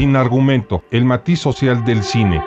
Sin argumento, el matiz social del cine.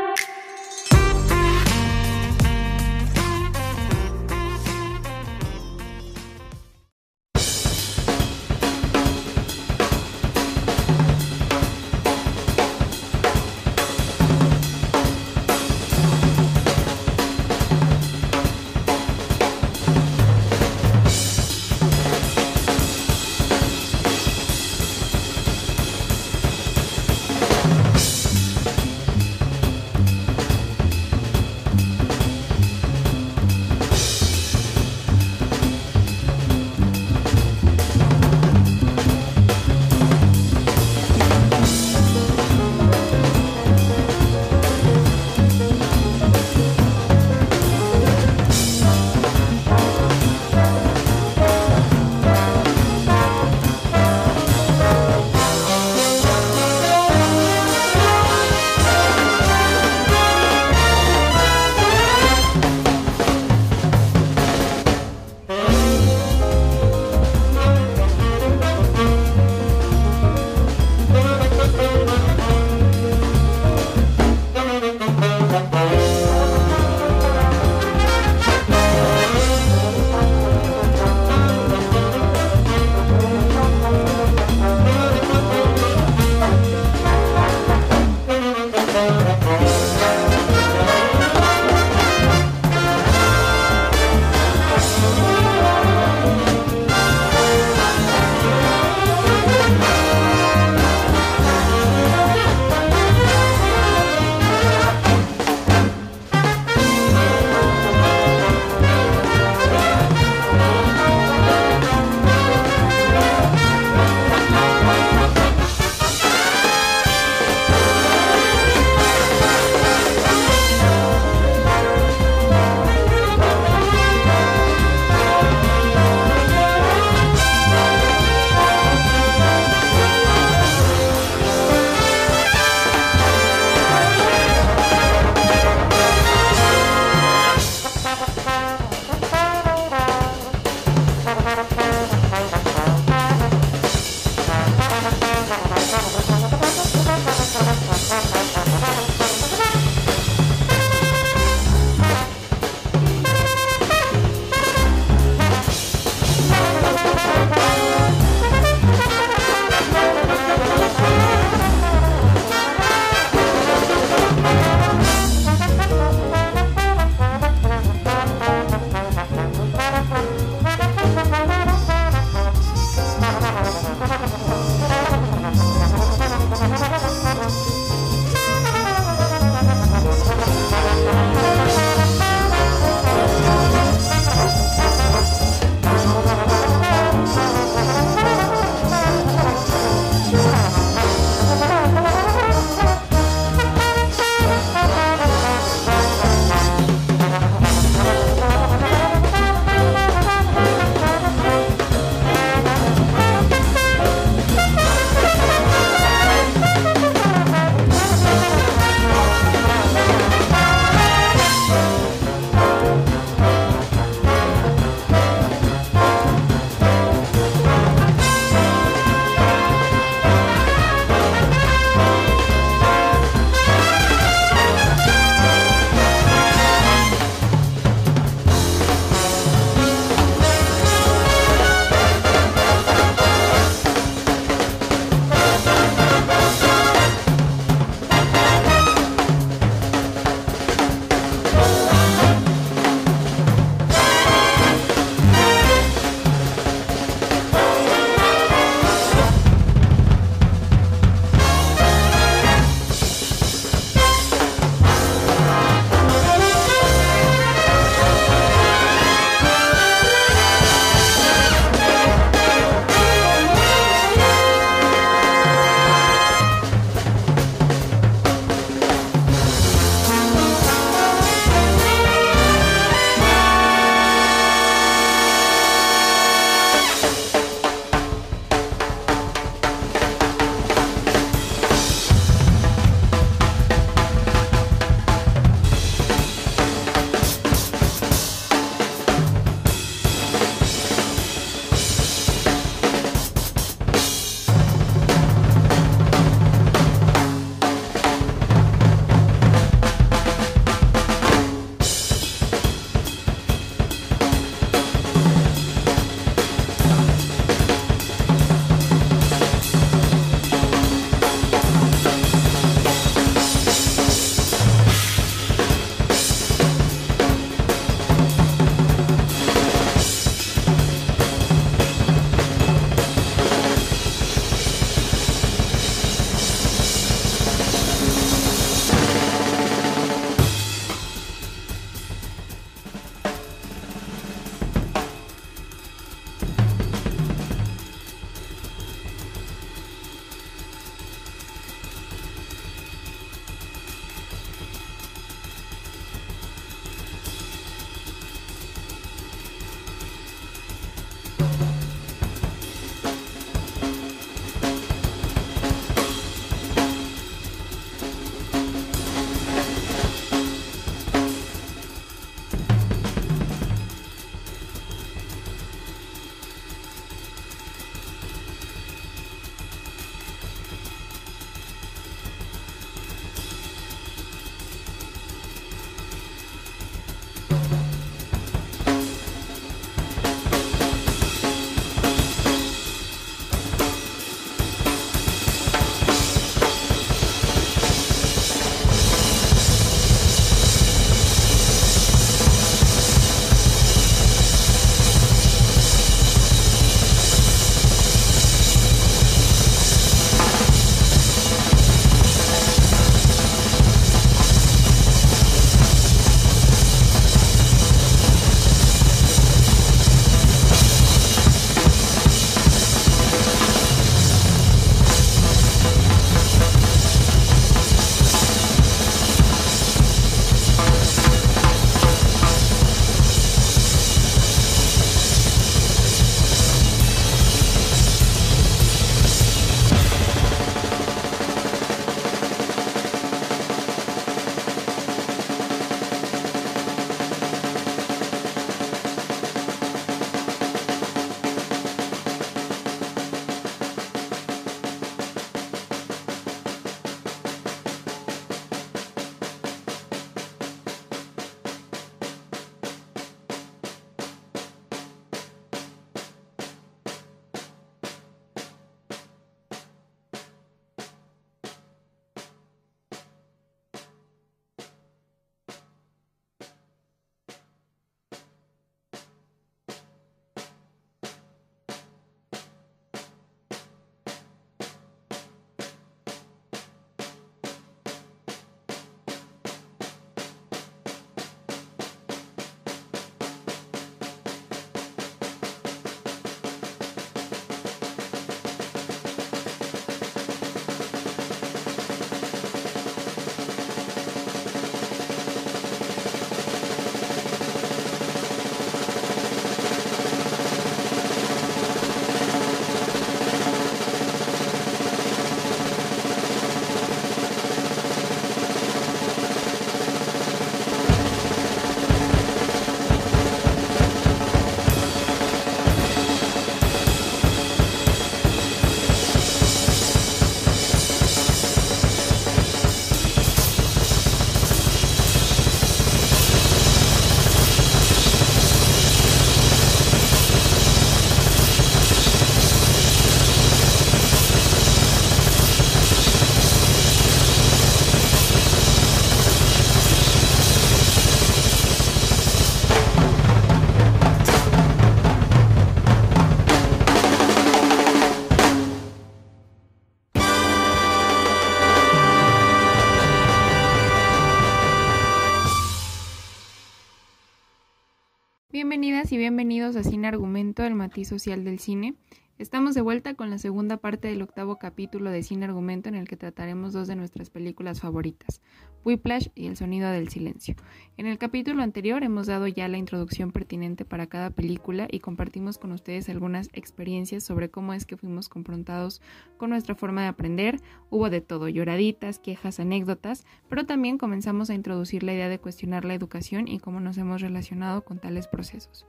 Cine Argumento, el matiz social del cine. Estamos de vuelta con la segunda parte del octavo capítulo de Cine Argumento en el que trataremos dos de nuestras películas favoritas, Whiplash y El Sonido del Silencio. En el capítulo anterior hemos dado ya la introducción pertinente para cada película y compartimos con ustedes algunas experiencias sobre cómo es que fuimos confrontados con nuestra forma de aprender. Hubo de todo, lloraditas, quejas, anécdotas, pero también comenzamos a introducir la idea de cuestionar la educación y cómo nos hemos relacionado con tales procesos.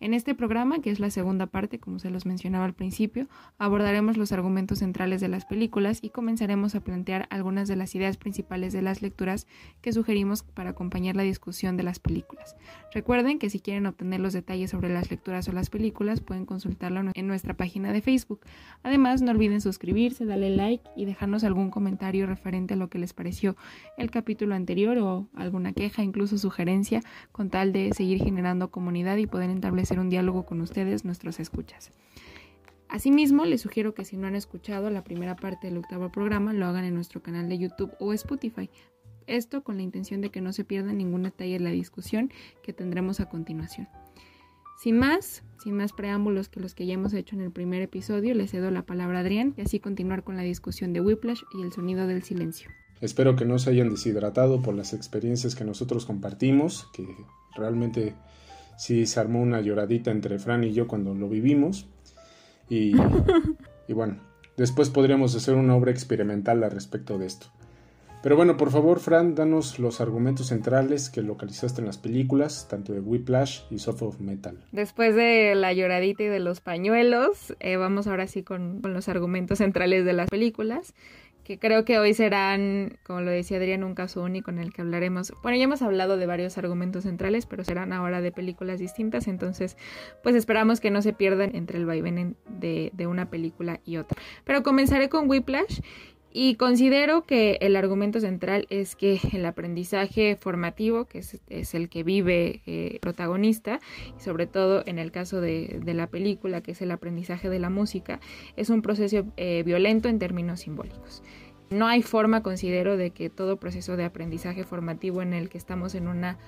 En este programa, que es la segunda parte, como se los mencionaba al principio, abordaremos los argumentos centrales de las películas y comenzaremos a plantear algunas de las ideas principales de las lecturas que sugerimos para acompañar la discusión de las películas. Recuerden que si quieren obtener los detalles sobre las lecturas o las películas, pueden consultarlo en nuestra página de Facebook. Además, no olviden suscribirse, darle like y dejarnos algún comentario referente a lo que les pareció el capítulo anterior o alguna queja, incluso sugerencia, con tal de seguir generando comunidad y poder establecer hacer un diálogo con ustedes, nuestros escuchas. Asimismo, les sugiero que si no han escuchado la primera parte del octavo programa, lo hagan en nuestro canal de YouTube o Spotify. Esto con la intención de que no se pierda ningún detalle de la discusión que tendremos a continuación. Sin más, sin más preámbulos que los que ya hemos hecho en el primer episodio, le cedo la palabra a Adrián y así continuar con la discusión de Whiplash y el sonido del silencio. Espero que no se hayan deshidratado por las experiencias que nosotros compartimos, que realmente sí se armó una lloradita entre Fran y yo cuando lo vivimos. Y, y bueno, después podríamos hacer una obra experimental al respecto de esto. Pero bueno, por favor, Fran, danos los argumentos centrales que localizaste en las películas, tanto de Whiplash y Soft of Metal. Después de la lloradita y de los pañuelos, eh, vamos ahora sí con, con, los argumentos centrales de las películas que creo que hoy serán, como lo decía Adrián, un caso único en el que hablaremos. Bueno, ya hemos hablado de varios argumentos centrales, pero serán ahora de películas distintas, entonces pues esperamos que no se pierdan entre el vaivén de, de una película y otra. Pero comenzaré con Whiplash y considero que el argumento central es que el aprendizaje formativo, que es, el que vive el eh, protagonista, y sobre todo en el caso de, la película, que es el aprendizaje de la música, es un proceso eh, violento en términos simbólicos. No hay forma, considero, de que todo proceso de aprendizaje formativo en el que estamos en una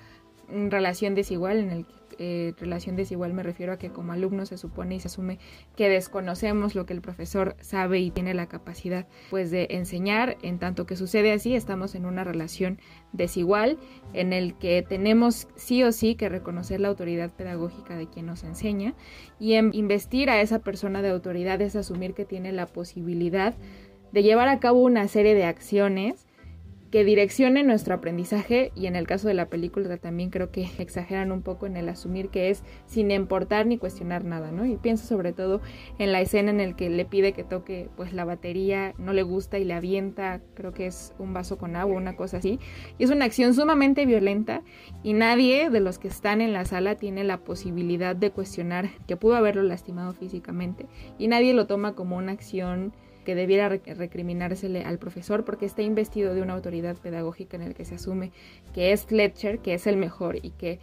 relación desigual, en el eh, relación desigual me refiero a que como alumno se supone y se asume que desconocemos lo que el profesor sabe y tiene la capacidad pues de enseñar, en tanto que sucede así, estamos en una relación desigual en el que tenemos sí o sí que reconocer la autoridad pedagógica de quien nos enseña y en investir a esa persona de autoridad es asumir que tiene la posibilidad de llevar a cabo una serie de acciones que direccione nuestro aprendizaje y en el caso de la película también creo que exageran un poco en el asumir que es sin importar ni cuestionar nada, ¿no? Y pienso sobre todo en la escena en el que le pide que toque pues la batería, no le gusta y le avienta, creo que es un vaso con agua, una cosa así, y es una acción sumamente violenta y nadie de los que están en la sala tiene la posibilidad de cuestionar que pudo haberlo lastimado físicamente y nadie lo toma como una acción que debiera recriminársele al profesor porque está investido de una autoridad pedagógica en el que se asume que es Fletcher, que es el mejor y que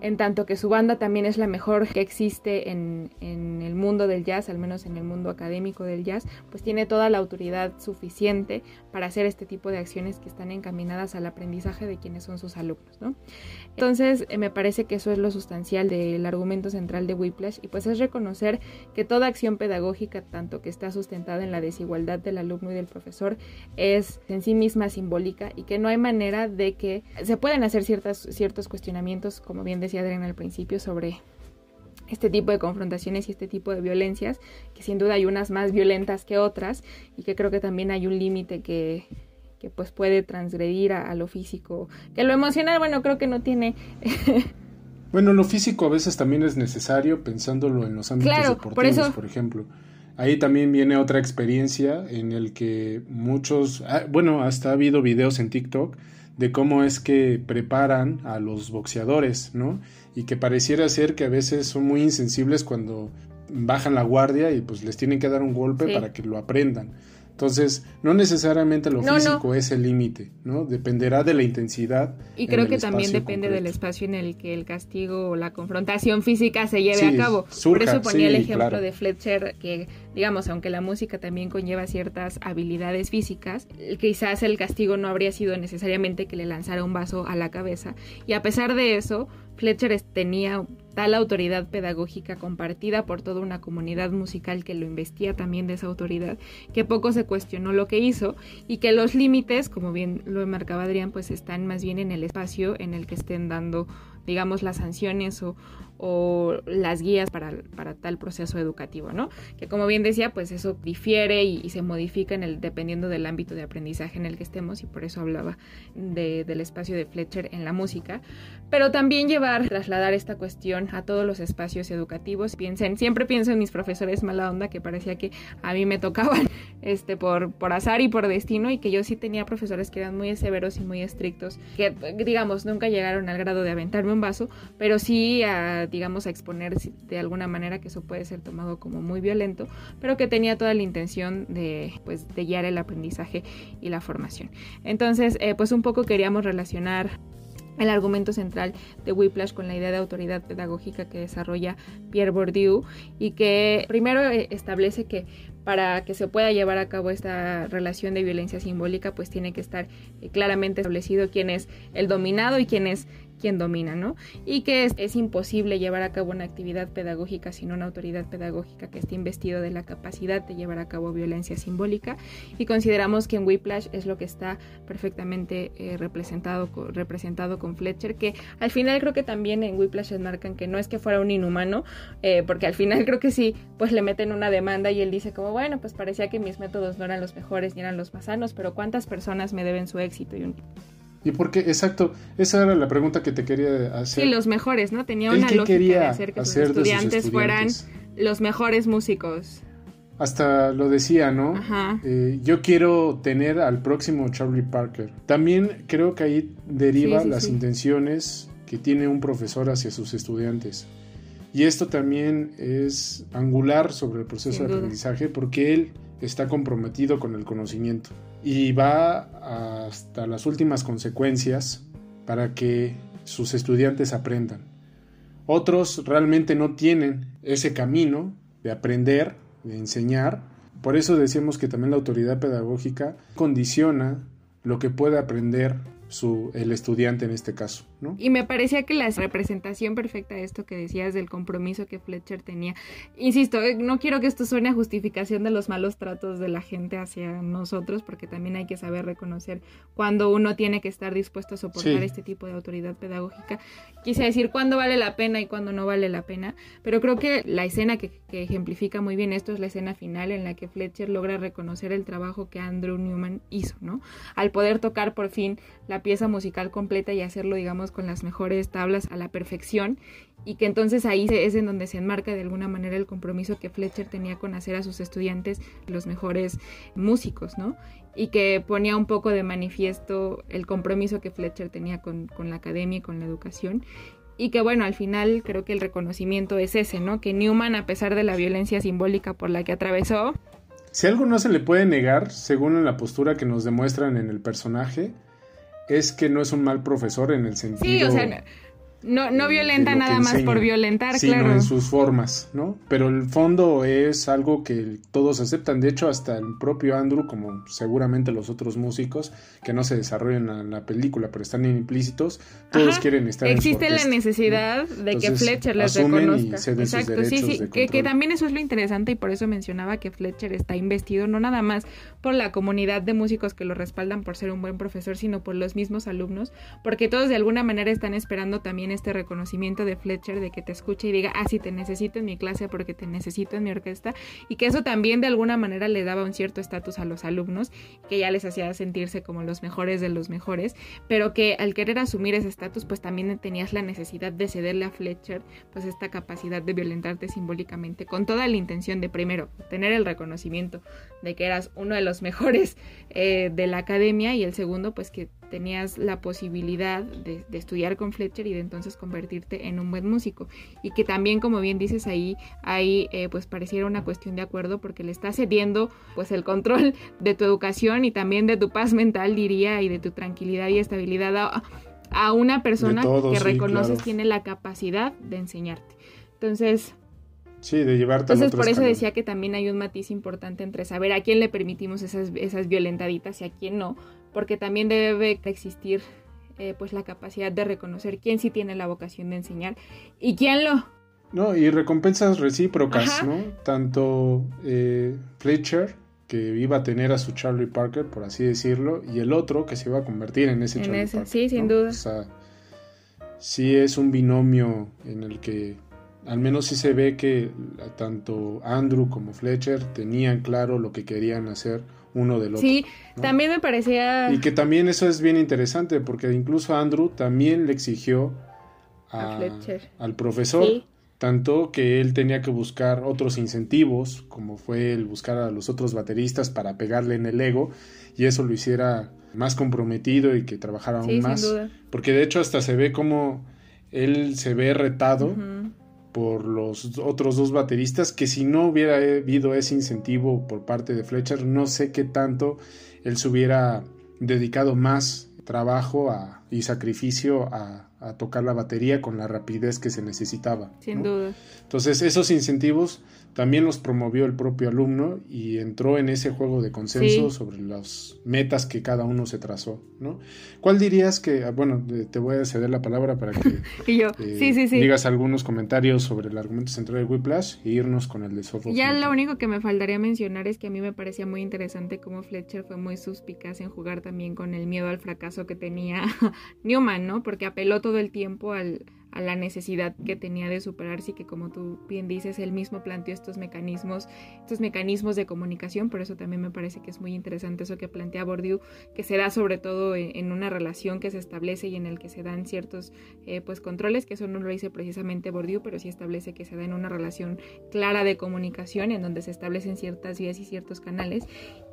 en tanto que su banda también es la mejor que existe en, el mundo del jazz, al menos en el mundo académico del jazz, pues tiene toda la autoridad suficiente para hacer este tipo de acciones que están encaminadas al aprendizaje de quienes son sus alumnos. ¿no? Entonces, eh, me parece que eso es lo sustancial del argumento central de Whiplash y pues es reconocer que toda acción pedagógica, tanto que está sustentada en la desigualdad del alumno y del profesor, es en sí misma simbólica y que no hay manera de que se pueden hacer ciertas, ciertos cuestionamientos, como bien decía, Adrián al principio sobre este tipo de confrontaciones y este tipo de violencias, que sin duda hay unas más violentas que otras y que creo que también hay un límite que, que pues puede transgredir a, lo físico, que lo emocional, bueno, creo que no tiene... bueno, lo físico a veces también es necesario pensándolo en los ámbitos deportivos, por, eso... por ejemplo. Ahí también viene otra experiencia en el que muchos, ah, bueno, hasta ha habido videos en TikTok de cómo es que preparan a los boxeadores, ¿no? Y que pareciera ser que a veces son muy insensibles cuando bajan la guardia y pues les tienen que dar un golpe para que lo aprendan. Entonces, no necesariamente lo físico es el límite, ¿no? Dependerá de la intensidad. Y creo que también depende del espacio en el que el castigo o la confrontación física se lleve a cabo. Por eso ponía el ejemplo de Fletcher, que digamos, aunque la música también conlleva ciertas habilidades físicas, quizás el castigo no habría sido necesariamente que le lanzara un vaso a la cabeza. Y a pesar de eso, Fletcher tenía tal autoridad pedagógica compartida por toda una comunidad musical que lo investía también de esa autoridad, que poco se cuestionó lo que hizo y que los límites, como bien lo marcaba Adrián, pues están más bien en el espacio en el que estén dando digamos, las sanciones o, o las guías para, para, tal proceso educativo, ¿no? Que como bien decía, pues eso difiere y, se modifica en el, dependiendo del ámbito de aprendizaje en el que estemos y por eso hablaba de, del espacio de Fletcher en la música, pero también llevar, trasladar esta cuestión a todos los espacios educativos. Piensen, siempre pienso en mis profesores mala onda que parecía que a mí me tocaban este, por, por azar y por destino y que yo sí tenía profesores que eran muy severos y muy estrictos, que digamos nunca llegaron al grado de aventarme un vaso, pero sí a digamos, a exponer de alguna manera, que eso puede ser tomado como muy violento, pero que tenía toda la intención de, pues, de guiar el aprendizaje y la formación. Entonces, eh, pues un poco queríamos relacionar el argumento central de Whiplash con la idea de autoridad pedagógica que desarrolla Pierre Bourdieu y que primero eh, establece que para que se pueda llevar a cabo esta relación de violencia simbólica pues tiene que estar eh, claramente establecido quién es el dominado y quién es quien domina, ¿no? Y que es, imposible llevar a cabo una actividad pedagógica sin una autoridad pedagógica que esté investido de la capacidad de llevar a cabo violencia simbólica. Y consideramos que en Whiplash es lo que está perfectamente eh, representado, representado con Fletcher, que al final creo que también en Whiplash marcan que no es que fuera un inhumano, eh, porque al final creo que sí, pues le meten una demanda y él dice como, bueno, pues parecía que mis métodos no eran los mejores ni eran los más sanos, pero ¿cuántas personas me deben su éxito? Y un ¿Y por qué? Exacto, esa era la pregunta que te quería hacer. Sí, los mejores, ¿no? Tenía una lógica de hacer que sus estudiantes, fueran los mejores músicos. Hasta lo decía, ¿no? Ajá. Eh, yo quiero tener al próximo Charlie Parker. También creo que ahí deriva las intenciones que tiene un profesor hacia sus estudiantes. Y esto también es angular sobre el proceso de aprendizaje porque él está comprometido con el conocimiento y va hasta las últimas consecuencias para que sus estudiantes aprendan. Otros realmente no tienen ese camino de aprender, de enseñar. Por eso decimos que también la autoridad pedagógica condiciona lo que puede aprender su, el estudiante en este caso. ¿no? Y me parecía que la representación perfecta de esto que decías del compromiso que Fletcher tenía, insisto, eh, no quiero que esto suene a justificación de los malos tratos de la gente hacia nosotros, porque también hay que saber reconocer cuando uno tiene que estar dispuesto a soportar este tipo de autoridad pedagógica. Quise decir cuándo vale la pena y cuándo no vale la pena, pero creo que la escena que, que ejemplifica muy bien esto es la escena final en la que Fletcher logra reconocer el trabajo que Andrew Newman hizo, ¿no? Al poder tocar por fin la pieza musical completa y hacerlo, digamos, con las mejores tablas a la perfección y que entonces ahí es en donde se enmarca de alguna manera el compromiso que Fletcher tenía con hacer a sus estudiantes los mejores músicos, ¿no? Y que ponía un poco de manifiesto el compromiso que Fletcher tenía con, con la academia y con la educación y que bueno, al final creo que el reconocimiento es ese, ¿no? Que Newman, a pesar de la violencia simbólica por la que atravesó... Si algo no se le puede negar, según la postura que nos demuestran en el personaje, es que no es un mal profesor en el sentido... Sí, o sea, no, no violenta nada más por violentar, sino claro. en sus formas, ¿no? Pero el fondo es algo que todos aceptan. De hecho, hasta el propio Andrew, como seguramente los otros músicos que no se desarrollan en la película, pero están implícitos, todos quieren estar Existe en su la necesidad de que Fletcher les reconozca. Exacto, sí, sí. Que, que también eso es lo interesante y por eso mencionaba que Fletcher está investido no nada más por la comunidad de músicos que lo respaldan por ser un buen profesor, sino por los mismos alumnos, porque todos de alguna manera están esperando también este reconocimiento de Fletcher de que te escuche y diga, ah, sí, te necesito en mi clase porque te necesito en mi orquesta, y que eso también de alguna manera le daba un cierto estatus a los alumnos, que ya les hacía sentirse como los mejores de los mejores, pero que al querer asumir ese estatus, pues también tenías la necesidad de cederle a Fletcher, pues esta capacidad de violentarte simbólicamente, con toda la intención de primero tener el reconocimiento de que eras uno de los mejores eh, de la academia y el segundo, pues que tenías la posibilidad de, estudiar con Fletcher y de entonces convertirte en un buen músico. Y que también, como bien dices ahí, ahí eh, pues pareciera una cuestión de acuerdo porque le estás cediendo pues el control de tu educación y también de tu paz mental, diría, y de tu tranquilidad y estabilidad a, una persona que reconoces tiene la capacidad de enseñarte. Entonces, Sí, de llevarte Entonces, por eso decía que también hay un matiz importante entre saber a quién le permitimos esas, esas violentaditas y a quién no, porque también debe existir eh, pues la capacidad de reconocer quién sí tiene la vocación de enseñar y quién lo. No, y recompensas recíprocas, ¿no? Tanto eh, Fletcher, que iba a tener a su Charlie Parker, por así decirlo, y el otro que se iba a convertir en ese Charlie Parker. Sí, sin duda. O sea, sí es un binomio en el que al menos sí se ve que tanto Andrew como Fletcher tenían claro lo que querían hacer uno del otro. Sí, también me parecía... Y que también eso es bien interesante porque incluso Andrew también le exigió a, al profesor, tanto que él tenía que buscar otros incentivos, como fue el buscar a los otros bateristas para pegarle en el ego, y eso lo hiciera más comprometido y que trabajara aún más. Porque de hecho hasta se ve como él se ve retado por los otros dos bateristas, que si no hubiera habido ese incentivo por parte de Fletcher, no sé qué tanto él se hubiera dedicado más trabajo y sacrificio a, tocar la batería con la rapidez que se necesitaba. Sin duda. Entonces, esos incentivos también los promovió el propio alumno y entró en ese juego de consenso sobre las metas que cada uno se trazó, ¿no? ¿Cuál dirías que, ah, bueno, te voy a ceder la palabra para que eh, digas algunos comentarios sobre el argumento central de Whiplash e irnos con el de Sofocles? Ya lo único que me faltaría mencionar es que a mí me parecía muy interesante cómo Fletcher fue muy suspicaz en jugar también con el miedo al fracaso que tenía Newman, ¿no? Porque apeló todo el tiempo al a la necesidad que tenía de superarse y que como tú bien dices, él mismo planteó estos mecanismos, estos mecanismos de comunicación, por eso también me parece que es muy interesante eso que plantea Bourdieu, que se da sobre todo en, una relación que se establece y en el que se dan ciertos eh, pues controles, que eso no lo dice precisamente Bourdieu, pero sí establece que se da en una relación clara de comunicación, en donde se establecen ciertas vías y ciertos canales,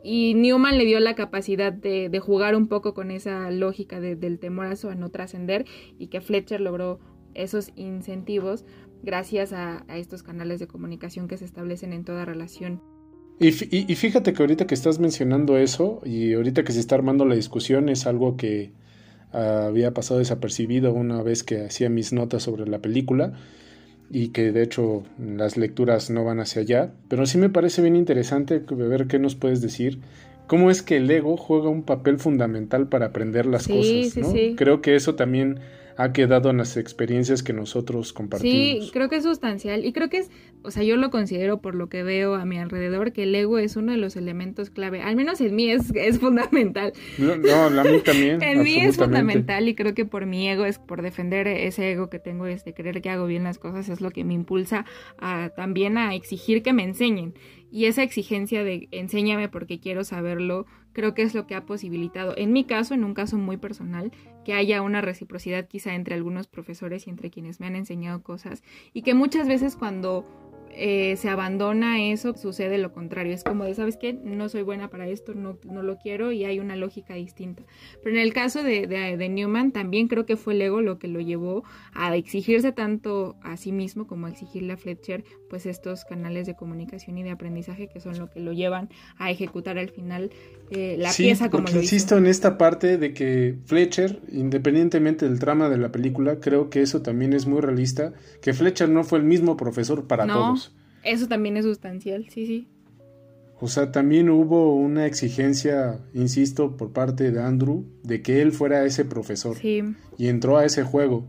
y Newman le dio la capacidad de, jugar un poco con esa lógica del temorazo a no trascender y que Fletcher logró esos incentivos gracias a, estos canales de comunicación que se establecen en toda relación. Y, fíjate que ahorita que estás mencionando eso y ahorita que se está armando la discusión es algo que había pasado desapercibido una vez que hacía mis notas sobre la película y que de hecho las lecturas no van hacia allá, pero sí me parece bien interesante ver qué nos puedes decir. ¿Cómo es que el ego juega un papel fundamental para aprender las cosas? ¿no? Creo que eso también ha quedado en las experiencias que nosotros compartimos. Sí, creo que es sustancial y creo que es, o sea, yo lo considero por lo que veo a mi alrededor, que el ego es uno de los elementos clave, al menos en mí es, es fundamental. No, no, a mí también. en mí es fundamental y creo que por mi ego es por defender ese ego que tengo, es de creer que hago bien las cosas, es lo que me impulsa a, también a exigir que me enseñen. Y esa exigencia de enséñame porque quiero saberlo, creo que es lo que ha posibilitado, en mi caso, en un caso muy personal, que haya una reciprocidad quizá entre algunos profesores y entre quienes me han enseñado cosas. Y que muchas veces cuando eh, se abandona eso, sucede lo contrario. Es como de, ¿sabes qué? No soy buena para esto, no, no lo quiero y hay una lógica distinta. Pero en el caso de, de, Newman, también creo que fue el ego lo que lo llevó a exigirse tanto a sí mismo como a exigirle a Fletcher, pues estos canales de comunicación y de aprendizaje que son lo que lo llevan a ejecutar al final eh, la pieza como porque insisto en esta parte de que Fletcher, independientemente del trama de la película, creo que eso también es muy realista, que Fletcher no fue el mismo profesor para todos. Eso también es sustancial, sí, sí. O sea, también hubo una exigencia, insisto, por parte de Andrew, de que él fuera ese profesor. Sí. Y entró a ese juego.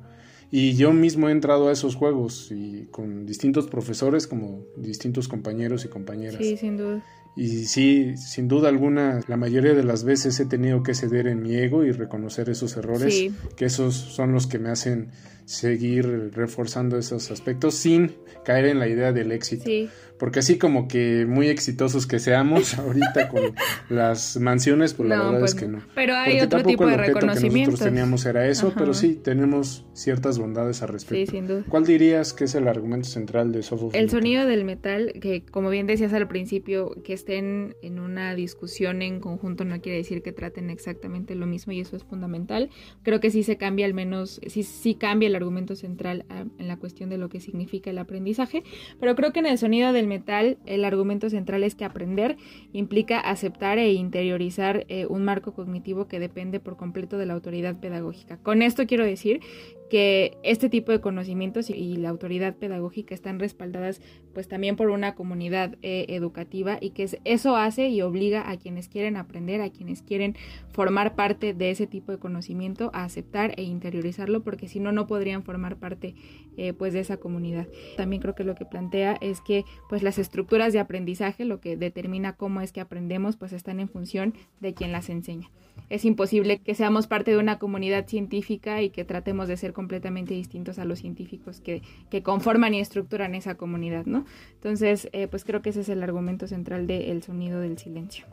Y yo mismo he entrado a esos juegos y con distintos profesores como distintos compañeros y compañeras. Sí, sin duda. Y sí, sin duda alguna, la mayoría de las veces he tenido que ceder en mi ego y reconocer esos errores, que esos son los que me hacen seguir reforzando esos aspectos sin caer en la idea del éxito. Sí porque así como que muy exitosos que seamos ahorita con las mansiones, pues la verdad es pues que no. Pero hay otro tipo de reconocimiento. que nosotros teníamos era eso, pero sí tenemos ciertas bondades al respecto. Sí, sin duda. ¿Cuál dirías que es el argumento central de Soft El sonido del metal, que como bien decías al principio, que estén en una discusión en conjunto no quiere decir que traten exactamente lo mismo y eso es fundamental. Creo que sí se cambia al menos, sí, sí cambia el argumento central ah, en la cuestión de lo que significa el aprendizaje, pero creo que en el sonido del metal, el argumento central es que aprender implica aceptar e interiorizar eh, un marco cognitivo que depende por completo de la autoridad pedagógica. Con esto quiero decir que este tipo de conocimientos y la autoridad pedagógica están respaldadas pues también por una comunidad eh, educativa y que eso hace y obliga a quienes quieren aprender, a quienes quieren formar parte de ese tipo de conocimiento a aceptar e interiorizarlo porque si no no podrían formar parte eh, pues de esa comunidad. También creo que lo que plantea es que pues las estructuras de aprendizaje, lo que determina cómo es que aprendemos, pues están en función de quien las enseña. Es imposible que seamos parte de una comunidad científica y que tratemos de ser completamente distintos a los científicos que, conforman y estructuran esa comunidad, ¿no? Entonces, eh, pues creo que ese es el argumento central del sonido del silencio.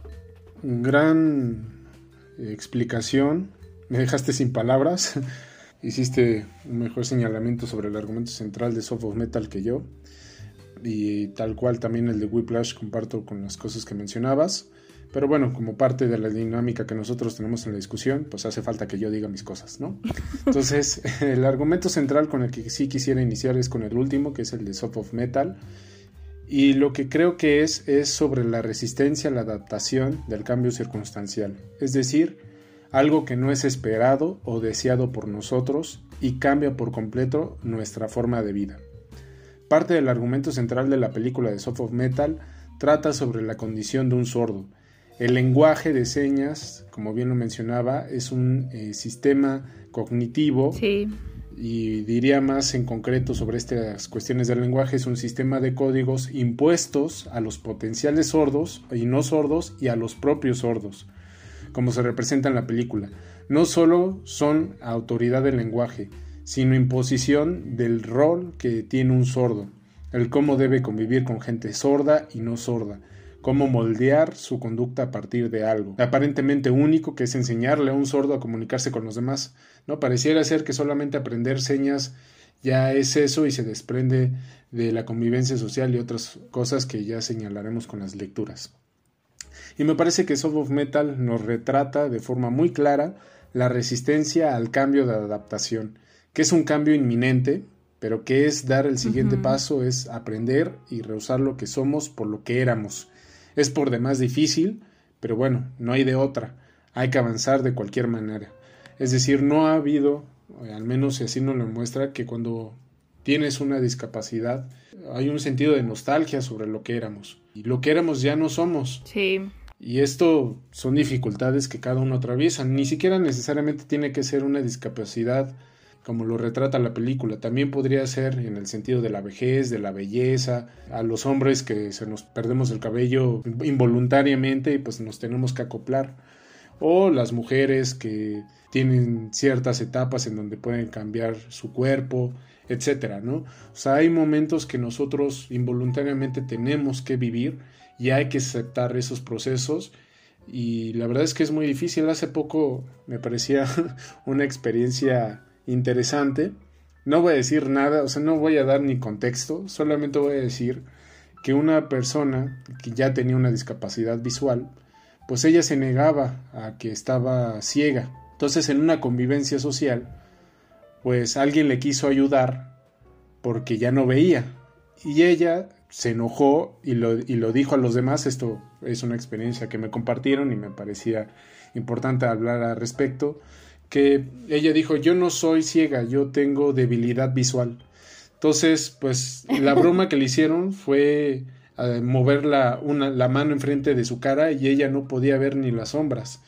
Gran explicación, me dejaste sin palabras, hiciste un mejor señalamiento sobre el argumento central de Soft of Metal que yo, y tal cual también el de Whiplash comparto con las cosas que mencionabas. Pero bueno, como parte de la dinámica que nosotros tenemos en la discusión, pues hace falta que yo diga mis cosas, ¿no? Entonces, el argumento central con el que sí quisiera iniciar es con el último, que es el de Soft of Metal. Y lo que creo que es es sobre la resistencia a la adaptación del cambio circunstancial. Es decir, algo que no es esperado o deseado por nosotros y cambia por completo nuestra forma de vida. Parte del argumento central de la película de Soft of Metal trata sobre la condición de un sordo el lenguaje de señas, como bien lo mencionaba, es un eh, sistema cognitivo. Y diría más en concreto sobre estas cuestiones del lenguaje, es un sistema de códigos impuestos a los potenciales sordos y no sordos y a los propios sordos, como se representa en la película. No solo son autoridad del lenguaje, sino imposición del rol que tiene un sordo, el cómo debe convivir con gente sorda y no sorda cómo moldear su conducta a partir de algo aparentemente único que es enseñarle a un sordo a comunicarse con los demás. No pareciera ser que solamente aprender señas ya es eso y se desprende de la convivencia social y otras cosas que ya señalaremos con las lecturas. Y me parece que Soft of Metal nos retrata de forma muy clara la resistencia al cambio de adaptación, que es un cambio inminente, pero que es dar el siguiente paso, es aprender y rehusar lo que somos por lo que éramos es por demás difícil, pero bueno, no hay de otra. Hay que avanzar de cualquier manera. Es decir, no ha habido, al menos así nos lo muestra, que cuando tienes una discapacidad hay un sentido de nostalgia sobre lo que éramos. Y lo que éramos ya no somos. Sí. Y esto son dificultades que cada uno atraviesa. Ni siquiera necesariamente tiene que ser una discapacidad como lo retrata la película. También podría ser en el sentido de la vejez, de la belleza, a los hombres que se nos perdemos el cabello involuntariamente y pues nos tenemos que acoplar. O las mujeres que tienen ciertas etapas en donde pueden cambiar su cuerpo, etcétera, ¿no? O sea, hay momentos que nosotros involuntariamente tenemos que vivir y hay que aceptar esos procesos y la verdad es que es muy difícil. Hace poco me parecía una experiencia interesante. No voy a decir nada, o sea, no voy a dar ni contexto, solamente voy a decir que una persona que ya tenía una discapacidad visual, pues ella se negaba a que estaba ciega. Entonces, en una convivencia social, pues alguien le quiso ayudar porque ya no veía. Y ella se enojó y lo, y lo dijo a los demás. Esto es una experiencia que me compartieron y me parecía importante hablar al respecto que ella dijo, yo no soy ciega, yo tengo debilidad visual. Entonces, pues la broma que le hicieron fue eh, mover la, una, la mano enfrente de su cara y ella no podía ver ni las sombras.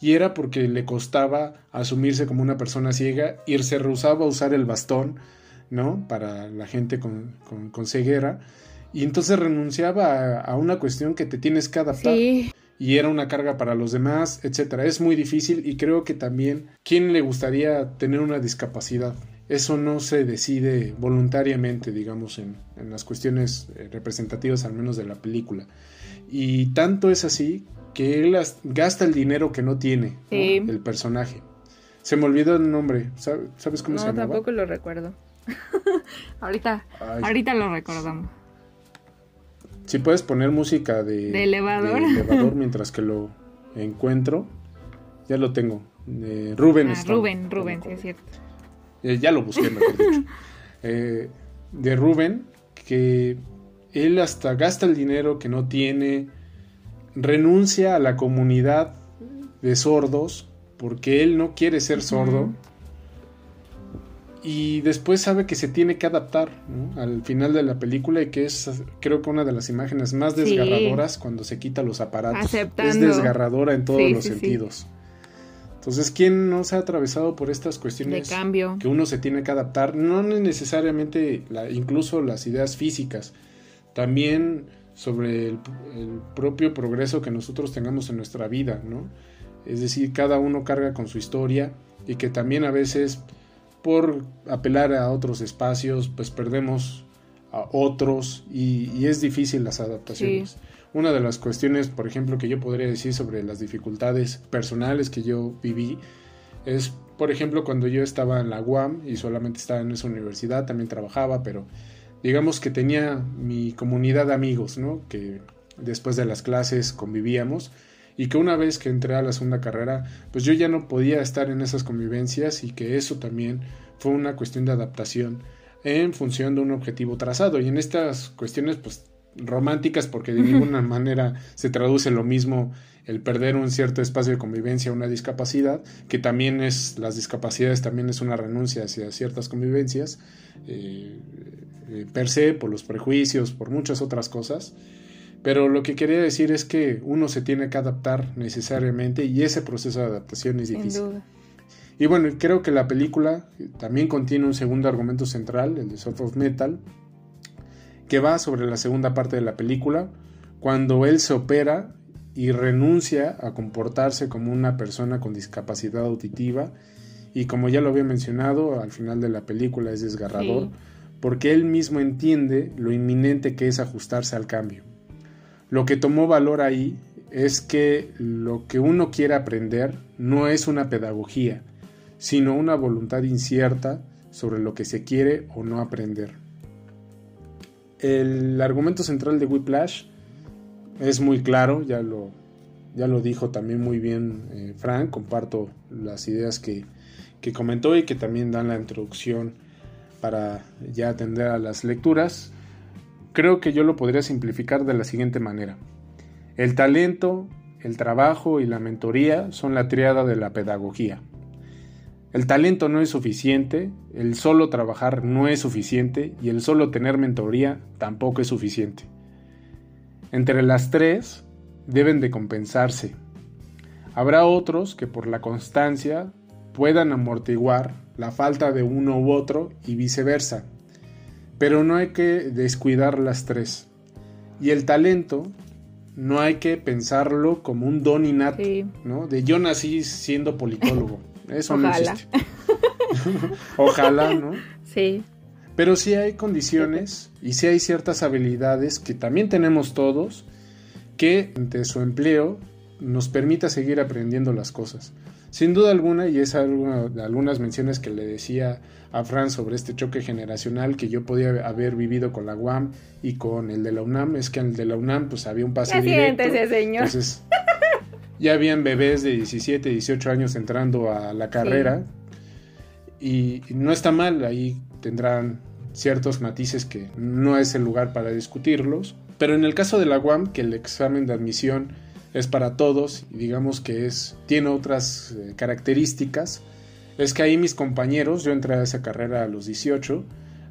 Y era porque le costaba asumirse como una persona ciega y se rehusaba a usar el bastón, ¿no? Para la gente con, con, ceguera. Y entonces renunciaba a, a, una cuestión que te tienes que adaptar. Sí y era una carga para los demás, etcétera. Es muy difícil y creo que también quién le gustaría tener una discapacidad. Eso no se decide voluntariamente, digamos, en, las cuestiones eh, representativas, al menos de la película. Y tanto es así que él gasta el dinero que no tiene el personaje. Se me olvidó el nombre. ¿Sabes cómo se llama? No, tampoco lo recuerdo. ahorita, ahorita lo recordamos. Si puedes poner música de, elevador? mientras que lo encuentro. Ya lo tengo. Rubén ah, Rubén, Rubén, sí es cierto. Eh, ya lo busqué, mejor dicho. Eh, de Rubén, que él hasta gasta el dinero que no tiene, renuncia a la comunidad de sordos, porque él no quiere ser sordo. Y después sabe que se tiene que adaptar al final de la película y que es creo que una de las imágenes más desgarradoras cuando se quita los aparatos. Es desgarradora en todos los sentidos. Entonces, ¿quién no se ha atravesado por estas cuestiones de cambio que uno se tiene que adaptar? No necesariamente incluso las ideas físicas, también sobre el, el, propio progreso que nosotros tengamos en nuestra vida, ¿no? Es decir, cada uno carga con su historia y que también a veces por apelar a otros espacios, pues perdemos a otros y, es difícil las adaptaciones. Una de las cuestiones, por ejemplo, que yo podría decir sobre las dificultades personales que yo viví es, por ejemplo, cuando yo estaba en la UAM y solamente estaba en esa universidad, también trabajaba, pero digamos que tenía mi comunidad de amigos, ¿no? Que después de las clases convivíamos y que una vez que entré a la segunda carrera, pues yo ya no podía estar en esas convivencias y que eso también fue una cuestión de adaptación en función de un objetivo trazado. Y en estas cuestiones, pues románticas, porque de ninguna manera se traduce lo mismo el perder un cierto espacio de convivencia a una discapacidad, que también es, las discapacidades también es una renuncia hacia ciertas convivencias, eh, eh, per se, por los prejuicios, por muchas otras cosas. Pero lo que quería decir es que uno se tiene que adaptar necesariamente y ese proceso de adaptación es difícil. Y bueno, creo que la película también contiene un segundo argumento central, el de Soft of Metal, que va sobre la segunda parte de la película, cuando él se opera y renuncia a comportarse como una persona con discapacidad auditiva y como ya lo había mencionado, al final de la película es desgarrador, porque él mismo entiende lo inminente que es ajustarse al cambio. Lo que tomó valor ahí es que lo que uno quiere aprender no es una pedagogía, sino una voluntad incierta sobre lo que se quiere o no aprender. El argumento central de Whiplash es muy claro, ya lo, ya lo dijo también muy bien eh, Frank, comparto las ideas que, que comentó y que también dan la introducción para ya atender a las lecturas. Creo que yo lo podría simplificar de la siguiente manera. El talento, el trabajo y la mentoría son la triada de la pedagogía. El talento no es suficiente, el solo trabajar no es suficiente y el solo tener mentoría tampoco es suficiente. Entre las tres deben de compensarse. Habrá otros que por la constancia puedan amortiguar la falta de uno u otro y viceversa. Pero no hay que descuidar las tres. Y el talento no hay que pensarlo como un don innato, ¿no? De yo nací siendo politólogo. Eso no existe. Ojalá, ¿no? Sí. Pero sí hay condiciones y sí hay ciertas habilidades que también tenemos todos que ante su empleo nos permita seguir aprendiendo las cosas. Sin duda alguna, y es algunas menciones que le decía a Fran sobre este choque generacional que yo podía haber vivido con la UAM y con el de la UNAM, es que en el de la UNAM pues había un pase directo. señor. Entonces, ya habían bebés de 17, 18 años entrando a la carrera y, y no está mal, ahí tendrán ciertos matices que no es el lugar para discutirlos, pero en el caso de la UAM, que el examen de admisión es para todos y digamos que es tiene otras eh, características. Es que ahí mis compañeros yo entré a esa carrera a los 18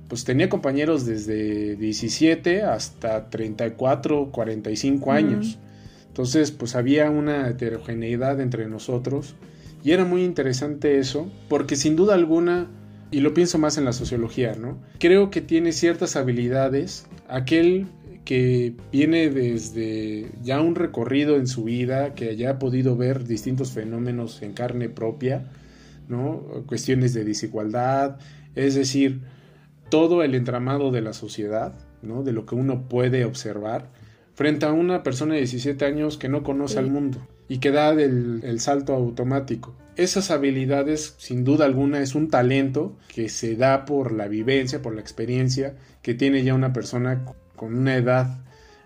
pues tenía compañeros desde 17 hasta 34 45 años. Entonces pues había una heterogeneidad entre nosotros y era muy interesante eso porque sin duda alguna y lo pienso más en la sociología, ¿no? Creo que tiene ciertas habilidades aquel que viene desde ya un recorrido en su vida, que haya podido ver distintos fenómenos en carne propia, ¿no? Cuestiones de desigualdad, es decir, todo el entramado de la sociedad, ¿no? De lo que uno puede observar, frente a una persona de 17 años que no conoce al mundo y que da el salto automático. Esas habilidades, sin duda alguna, es un talento que se da por la vivencia, por la experiencia que tiene ya una persona con una edad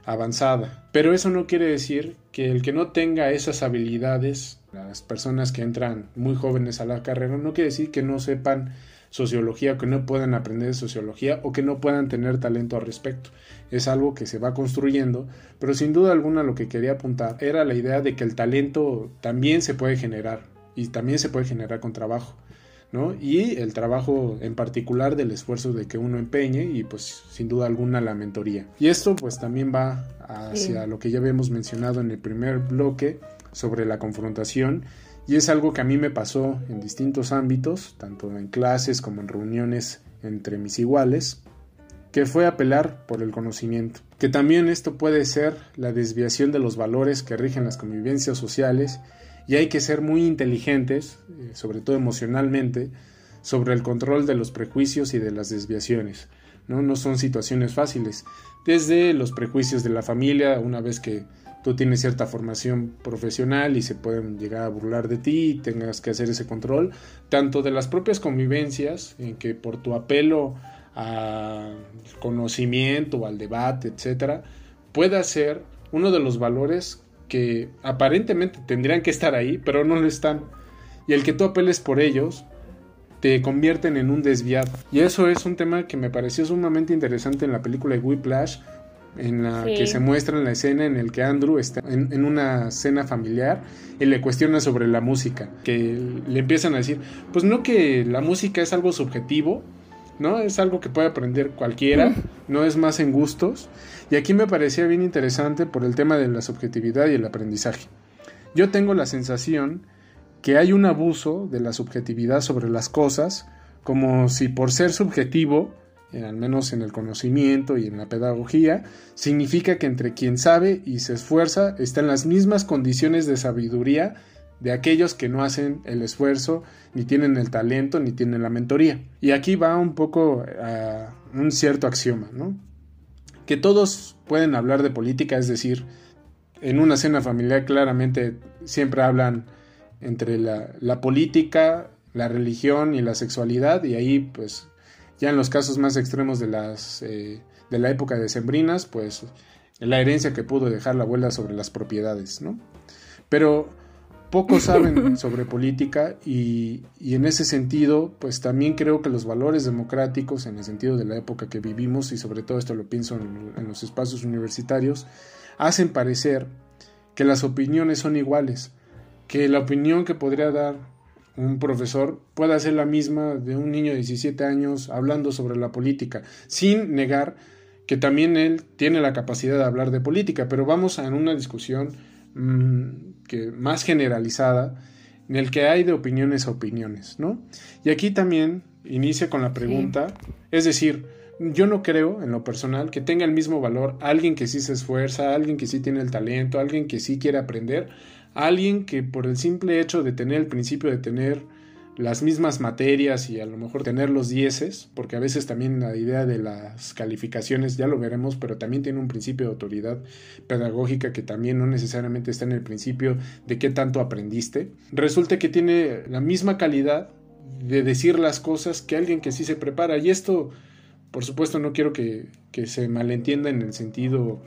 avanzada. Pero eso no quiere decir que el que no tenga esas habilidades, las personas que entran muy jóvenes a la carrera, no quiere decir que no sepan sociología, que no puedan aprender de sociología o que no puedan tener talento al respecto. Es algo que se va construyendo, pero sin duda alguna lo que quería apuntar era la idea de que el talento también se puede generar y también se puede generar con trabajo. ¿No? Y el trabajo en particular del esfuerzo de que uno empeñe y pues sin duda alguna la mentoría. Y esto pues también va hacia lo que ya habíamos mencionado en el primer bloque sobre la confrontación y es algo que a mí me pasó en distintos ámbitos, tanto en clases como en reuniones entre mis iguales, que fue apelar por el conocimiento. Que también esto puede ser la desviación de los valores que rigen las convivencias sociales y hay que ser muy inteligentes, eh, sobre todo emocionalmente, sobre el control de los prejuicios y de las desviaciones. ¿no? no son situaciones fáciles. Desde los prejuicios de la familia, una vez que tú tienes cierta formación profesional y se pueden llegar a burlar de ti y tengas que hacer ese control, tanto de las propias convivencias, en que por tu apelo al conocimiento, al debate, etcétera, pueda ser uno de los valores que aparentemente tendrían que estar ahí, pero no lo están. Y el que tú apeles por ellos te convierten en un desviado. Y eso es un tema que me pareció sumamente interesante en la película de Whiplash, en la que se muestra en la escena en el que Andrew está en, una cena familiar y le cuestiona sobre la música, que le empiezan a decir, pues no que la música es algo subjetivo, ¿no? Es algo que puede aprender cualquiera, no es más en gustos. Y aquí me parecía bien interesante por el tema de la subjetividad y el aprendizaje. Yo tengo la sensación que hay un abuso de la subjetividad sobre las cosas, como si por ser subjetivo al menos en el conocimiento y en la pedagogía, significa que entre quien sabe y se esfuerza está en las mismas condiciones de sabiduría de aquellos que no hacen el esfuerzo, ni tienen el talento, ni tienen la mentoría. Y aquí va un poco a un cierto axioma, ¿no? Que todos pueden hablar de política, es decir, en una cena familiar claramente siempre hablan entre la, la política, la religión y la sexualidad, y ahí pues ya en los casos más extremos de, las, eh, de la época de Sembrinas, pues la herencia que pudo dejar la abuela sobre las propiedades, ¿no? Pero pocos saben sobre política y, en ese sentido, pues también creo que los valores democráticos, en el sentido de la época que vivimos, y sobre todo esto lo pienso en, en los espacios universitarios, hacen parecer que las opiniones son iguales, que la opinión que podría dar un profesor pueda ser la misma de un niño de 17 años hablando sobre la política, sin negar que también él tiene la capacidad de hablar de política, pero vamos a una discusión que más generalizada en el que hay de opiniones a opiniones, ¿no? Y aquí también inicia con la pregunta, es decir, yo no creo en lo personal que tenga el mismo valor alguien que sí se esfuerza, alguien que sí tiene el talento, alguien que sí quiere aprender, alguien que por el simple hecho de tener el principio de tener las mismas materias y a lo mejor tener los dieces, porque a veces también la idea de las calificaciones, ya lo veremos, pero también tiene un principio de autoridad pedagógica que también no necesariamente está en el principio de qué tanto aprendiste, resulta que tiene la misma calidad de decir las cosas que alguien que sí se prepara. Y esto, por supuesto, no quiero que, que se malentienda en el sentido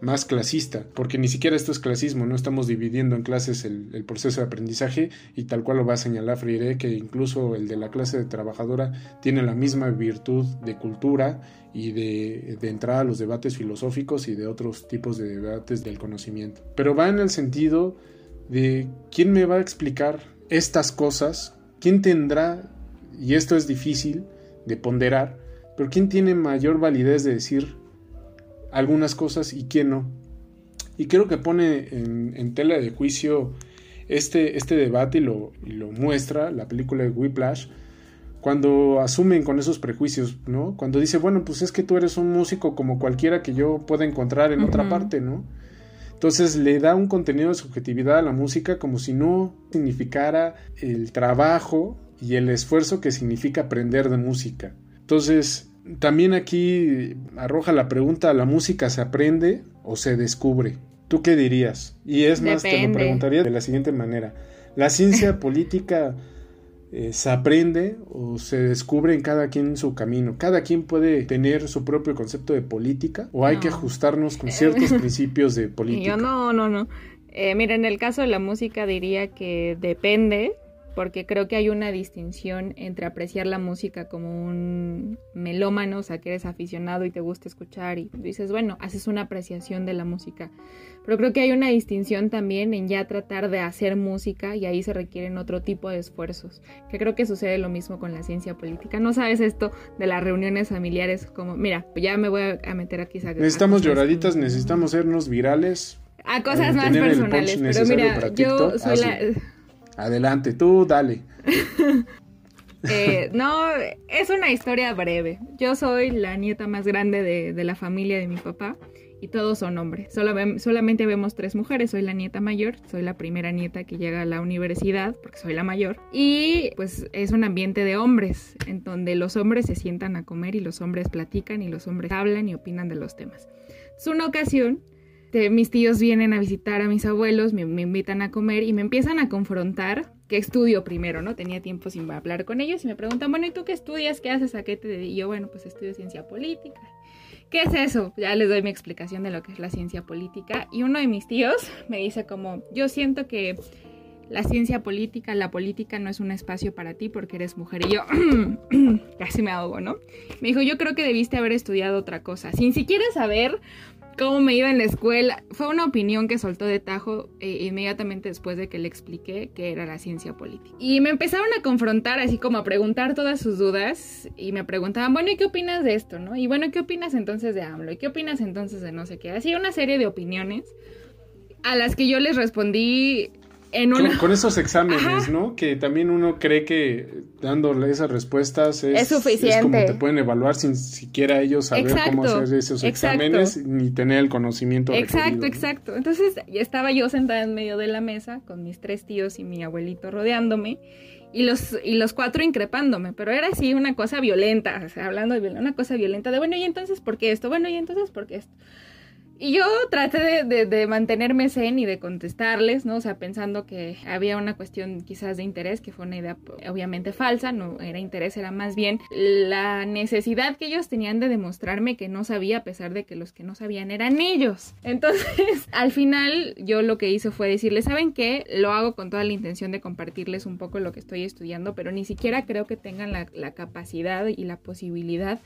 más clasista, porque ni siquiera esto es clasismo, no estamos dividiendo en clases el, proceso de aprendizaje y tal cual lo va a señalar Freire, que incluso el de la clase de trabajadora tiene la misma virtud de cultura y de, de entrada a los debates filosóficos y de otros tipos de debates del conocimiento. Pero va en el sentido de quién me va a explicar estas cosas, quién tendrá, y esto es difícil de ponderar, pero quién tiene mayor validez de decir algunas cosas y quién no. Y creo que pone en, tela de juicio este, este debate y lo, lo, muestra la película de Whiplash cuando asumen con esos prejuicios, ¿no? Cuando dice, bueno, pues es que tú eres un músico como cualquiera que yo pueda encontrar en otra parte, ¿no? Entonces le da un contenido de subjetividad a la música como si no significara el trabajo y el esfuerzo que significa aprender de música. Entonces, también aquí arroja la pregunta, ¿la música se aprende o se descubre? ¿Tú qué dirías? Y es más, te lo preguntaría de la siguiente manera. ¿La ciencia política eh, se aprende o se descubre en cada quien su camino? ¿Cada quien puede tener su propio concepto de política o hay que ajustarnos con ciertos principios de política? Yo no, no, no. Eh, mira, en el caso de la música diría que depende porque creo que hay una distinción entre apreciar la música como un melómano, o sea, que eres aficionado y te gusta escuchar y dices, bueno, haces una apreciación de la música. Pero creo que hay una distinción también en ya tratar de hacer música y ahí se requieren otro tipo de esfuerzos, que creo que sucede lo mismo con la ciencia política. No sabes esto de las reuniones familiares como, mira, ya me voy a meter aquí. necesitamos lloraditas, necesitamos sernos virales. A cosas más personales, pero mira, yo soy la... Adelante, tú dale. Eh, no, es una historia breve. Yo soy la nieta más grande de, la familia de mi papá y todos son hombres. solamente vemos tres mujeres. Soy la nieta mayor, soy la primera nieta que llega a la universidad porque soy la mayor. Y pues es un ambiente de hombres en donde los hombres se sientan a comer y los hombres platican y los hombres hablan y opinan de los temas. Es una ocasión este, mis tíos vienen a visitar a mis abuelos, me, invitan a comer y me empiezan a confrontar qué estudio primero, ¿no? Tenía tiempo sin hablar con ellos y me preguntan, bueno, ¿y tú qué estudias? ¿Qué haces? ¿A qué te dedicas? Y yo, bueno, pues estudio ciencia política. ¿Qué es eso? Ya les doy mi explicación de lo que es la ciencia política. Y uno de mis tíos me dice como, yo siento que la ciencia política, la política no es un espacio para ti porque eres mujer. Y yo casi me ahogo, ¿no? Me dijo, yo creo que debiste haber estudiado otra cosa, sin siquiera saber cómo me iba en la escuela. Fue una opinión que soltó de tajo eh, inmediatamente después de que le expliqué que era la ciencia política. Y me empezaron a confrontar, así como a preguntar todas sus dudas. Y me preguntaban, bueno, ¿y qué opinas de esto? ¿no? Y bueno, ¿qué opinas entonces de AMLO? ¿Y qué opinas entonces de no sé qué? Así una serie de opiniones a las que yo les respondí con, esos exámenes, ¿no? Que también uno cree que dándole esas respuestas es, suficiente. como te pueden evaluar sin siquiera ellos saber cómo hacer esos exámenes ni tener el conocimiento. Exacto, exacto. Entonces estaba yo sentada en medio de la mesa con mis tres tíos y mi abuelito rodeándome y los, y los cuatro increpándome, pero era así una cosa violenta, o sea, hablando de una cosa violenta de, bueno, y entonces, ¿por qué esto? Bueno, y entonces, ¿por qué esto? Y yo traté de, mantenerme zen y de contestarles, ¿no? O sea, pensando que había una cuestión quizás de interés, que fue una idea obviamente falsa, no era interés, era más bien la necesidad que ellos tenían de demostrarme que no sabía, a pesar de que los que no sabían eran ellos. Entonces, al final, yo lo que hice fue decirles, ¿saben qué? Lo hago con toda la intención de compartirles un poco lo que estoy estudiando, pero ni siquiera creo que tengan la, la capacidad y la posibilidad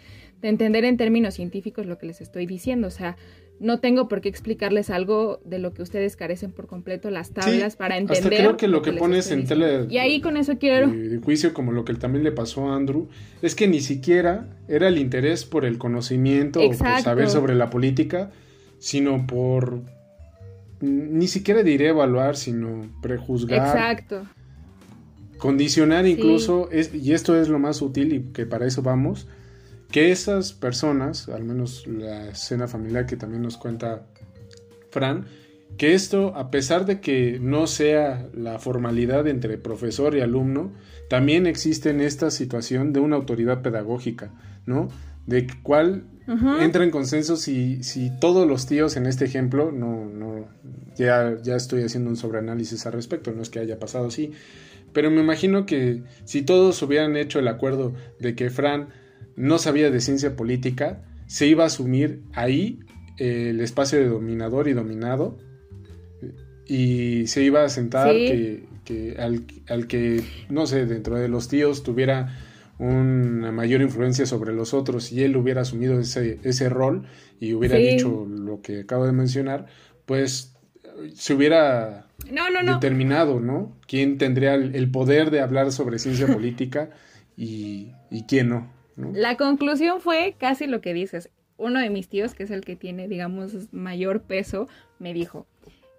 de entender en términos científicos lo que les estoy diciendo. O sea, no tengo por qué explicarles algo de lo que ustedes carecen por completo, las tablas para entender. Hasta creo que lo que, pones en tele. Y ahí con eso quiero. De, juicio, como lo que también le pasó a Andrew, es que ni siquiera era el interés por el conocimiento o por saber sobre la política, sino por. Ni siquiera diré evaluar, sino prejuzgar. Exacto. Condicionar incluso, es, y esto es lo más útil y que para eso vamos, que esas personas, al menos la escena familiar que también nos cuenta Fran, que esto, a pesar de que no sea la formalidad entre profesor y alumno, también existe en esta situación de una autoridad pedagógica, ¿no? De cuál entra en consenso si, si todos los tíos en este ejemplo, no, no, ya, ya estoy haciendo un sobreanálisis al respecto, no es que haya pasado así, pero me imagino que si todos hubieran hecho el acuerdo de que Fran no sabía de ciencia política, se iba a asumir ahí el espacio de dominador y dominado y se iba a sentar que, al, que, no sé, dentro de los tíos tuviera una mayor influencia sobre los otros y él hubiera asumido ese, ese rol y hubiera dicho lo que acabo de mencionar, pues se hubiera determinado, ¿no? ¿Quién tendría el, poder de hablar sobre ciencia política y, y quién no? La conclusión fue casi lo que dices. Uno de mis tíos, que es el que tiene, digamos, mayor peso, me dijo,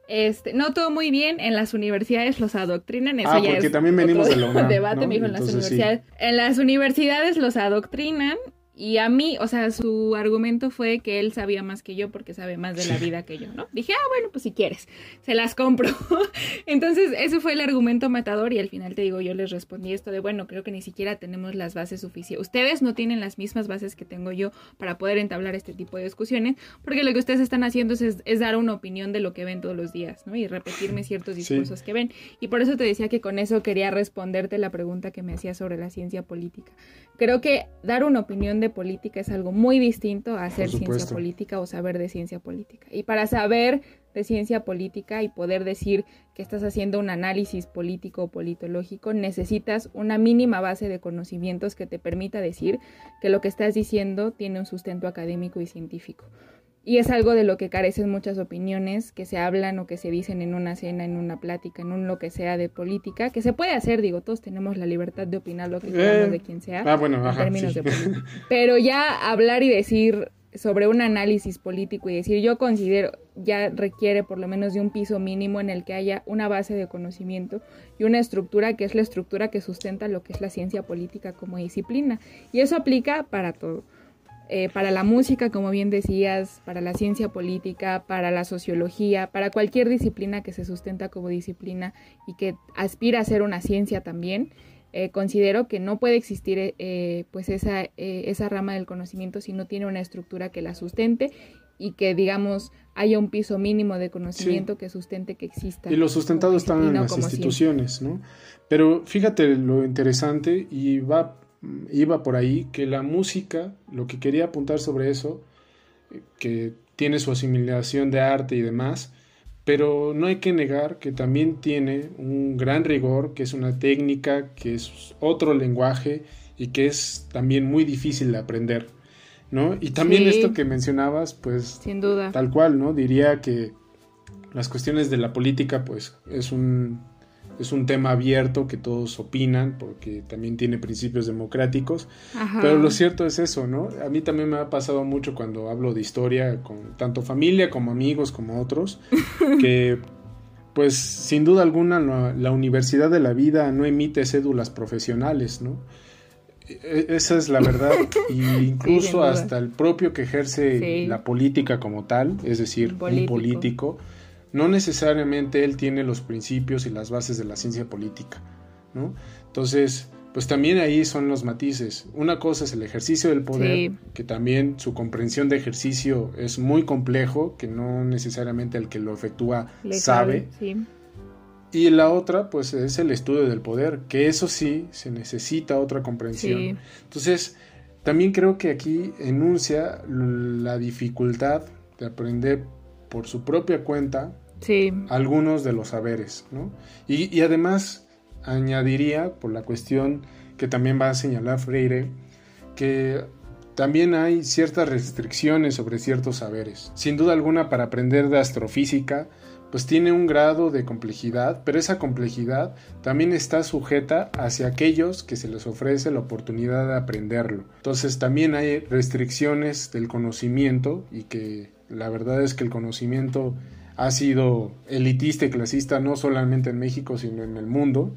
este, no todo muy bien, en las universidades los adoctrinan, eso ah, porque también venimos de debate, me dijo, en las universidades, en las universidades los adoctrinan y a mí, o sea, su argumento fue que él sabía más que yo porque sabe más de la vida que yo, ¿no? Dije, ah, bueno, pues si quieres, se las compro. Entonces, ese fue el argumento matador y al final te digo, yo les respondí esto de, bueno, creo que ni siquiera tenemos las bases suficientes. Ustedes no tienen las mismas bases que tengo yo para poder entablar este tipo de discusiones, porque lo que ustedes están haciendo es, dar una opinión de lo que ven todos los días, ¿no? Y repetirme ciertos discursos que ven. Y por eso te decía que con eso quería responderte la pregunta que me hacía sobre la ciencia política. Creo que dar una opinión de política es algo muy distinto a hacer ciencia política o saber de ciencia política. Y para saber de ciencia política y poder decir que estás haciendo un análisis político o politológico, necesitas una mínima base de conocimientos que te permita decir que lo que estás diciendo tiene un sustento académico y científico. Y es algo de lo que carecen muchas opiniones que se hablan o que se dicen en una cena, en una plática, en un lo que sea de política, que se puede hacer, digo, todos tenemos la libertad de opinar lo que queramos de quien sea, ah, bueno, en términos de política. Pero ya hablar y decir sobre un análisis político y decir yo considero ya requiere por lo menos de un piso mínimo en el que haya una base de conocimiento y una estructura que es la estructura que sustenta lo que es la ciencia política como disciplina. Y eso aplica para todo eh, para la música, como bien decías, para la ciencia política, para la sociología, para cualquier disciplina que se sustenta como disciplina y que aspira a ser una ciencia también, eh, considero que no puede existir eh, pues esa, esa rama del conocimiento si no tiene una estructura que la sustente y que digamos haya un piso mínimo de conocimiento que sustente que exista. Y los sustentados están en las instituciones, ¿no? Pero fíjate lo interesante y va iba por ahí, que la música, lo que quería apuntar sobre eso, que tiene su asimilación de arte y demás, pero no hay que negar que también tiene un gran rigor, que es una técnica, que es otro lenguaje y que es también muy difícil de aprender, ¿no? Y también esto que mencionabas, pues, sin duda, tal cual, ¿no? Diría que las cuestiones de la política, pues, es un es un tema abierto que todos opinan porque también tiene principios democráticos, pero lo cierto es eso, ¿no? A mí también me ha pasado mucho cuando hablo de historia con tanto familia como amigos como otros, que pues sin duda alguna la, Universidad de la Vida no emite cédulas profesionales, ¿no? E, esa es la verdad, y incluso hasta el propio que ejerce la política como tal, es decir, un político no necesariamente él tiene los principios y las bases de la ciencia política, ¿no? Entonces, pues también ahí son los matices. Una cosa es el ejercicio del poder, que también su comprensión de ejercicio es muy complejo, que no necesariamente el que lo efectúa sabe. Y la otra, pues es el estudio del poder, que eso sí se necesita otra comprensión. Entonces, también creo que aquí enuncia la dificultad de aprender por su propia cuenta algunos de los saberes, ¿no? Y, además añadiría, por la cuestión que también va a señalar Freire, que también hay ciertas restricciones sobre ciertos saberes. Sin duda alguna, para aprender de astrofísica, pues tiene un grado de complejidad, pero esa complejidad también está sujeta hacia aquellos que se les ofrece la oportunidad de aprenderlo. Entonces también hay restricciones del conocimiento y que la verdad es que el conocimiento ha sido elitista y clasista no solamente en México, sino en el mundo.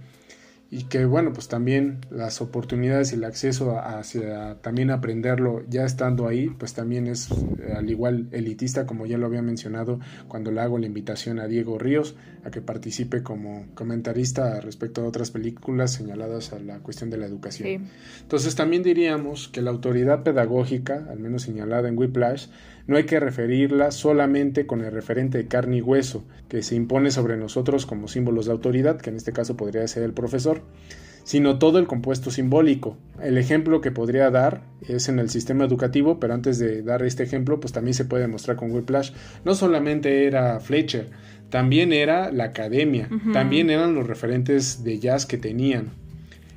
Y que bueno, pues también las oportunidades y el acceso hacia también aprenderlo ya estando ahí, pues también es eh, al igual elitista, como ya lo había mencionado cuando le hago la invitación a Diego Ríos a que participe como comentarista respecto a otras películas señaladas a la cuestión de la educación. Entonces también diríamos que la autoridad pedagógica, al menos señalada en Whiplash, no hay que referirla solamente con el referente de carne y hueso que se impone sobre nosotros como símbolos de autoridad, que en este caso podría ser el profesor, sino todo el compuesto simbólico. El ejemplo que podría dar es en el sistema educativo, pero antes de dar este ejemplo, pues también se puede demostrar con Whiplash. No solamente era Fletcher, también era la academia, también eran los referentes de jazz que tenían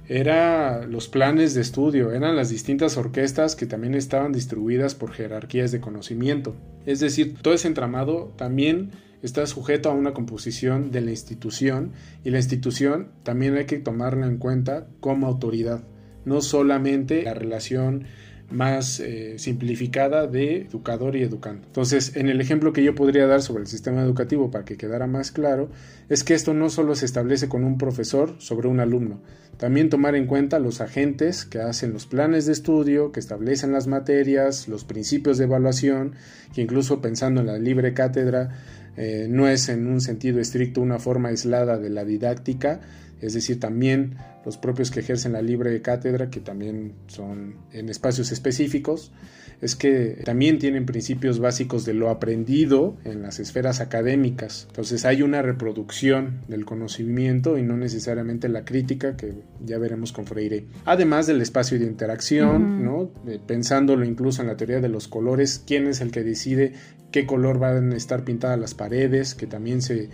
eran los planes de estudio, eran las distintas orquestas que también estaban distribuidas por jerarquías de conocimiento. Es decir, todo ese entramado también está sujeto a una composición de la institución y la institución también hay que tomarla en cuenta como autoridad, no solamente la relación más eh, simplificada de educador y educando. Entonces, en el ejemplo que yo podría dar sobre el sistema educativo para que quedara más claro, es que esto no solo se establece con un profesor sobre un alumno, también tomar en cuenta los agentes que hacen los planes de estudio, que establecen las materias, los principios de evaluación, que incluso pensando en la libre cátedra, eh, no es en un sentido estricto una forma aislada de la didáctica, es decir, también los propios que ejercen la libre cátedra, que también son en espacios específicos, es que también tienen principios básicos de lo aprendido en las esferas académicas. Entonces hay una reproducción del conocimiento y no necesariamente la crítica, que ya veremos con Freire. Además del espacio de interacción, ¿no? Eh, pensándolo incluso en la teoría de los colores, quién es el que decide qué color van a estar pintadas las paredes, que también se,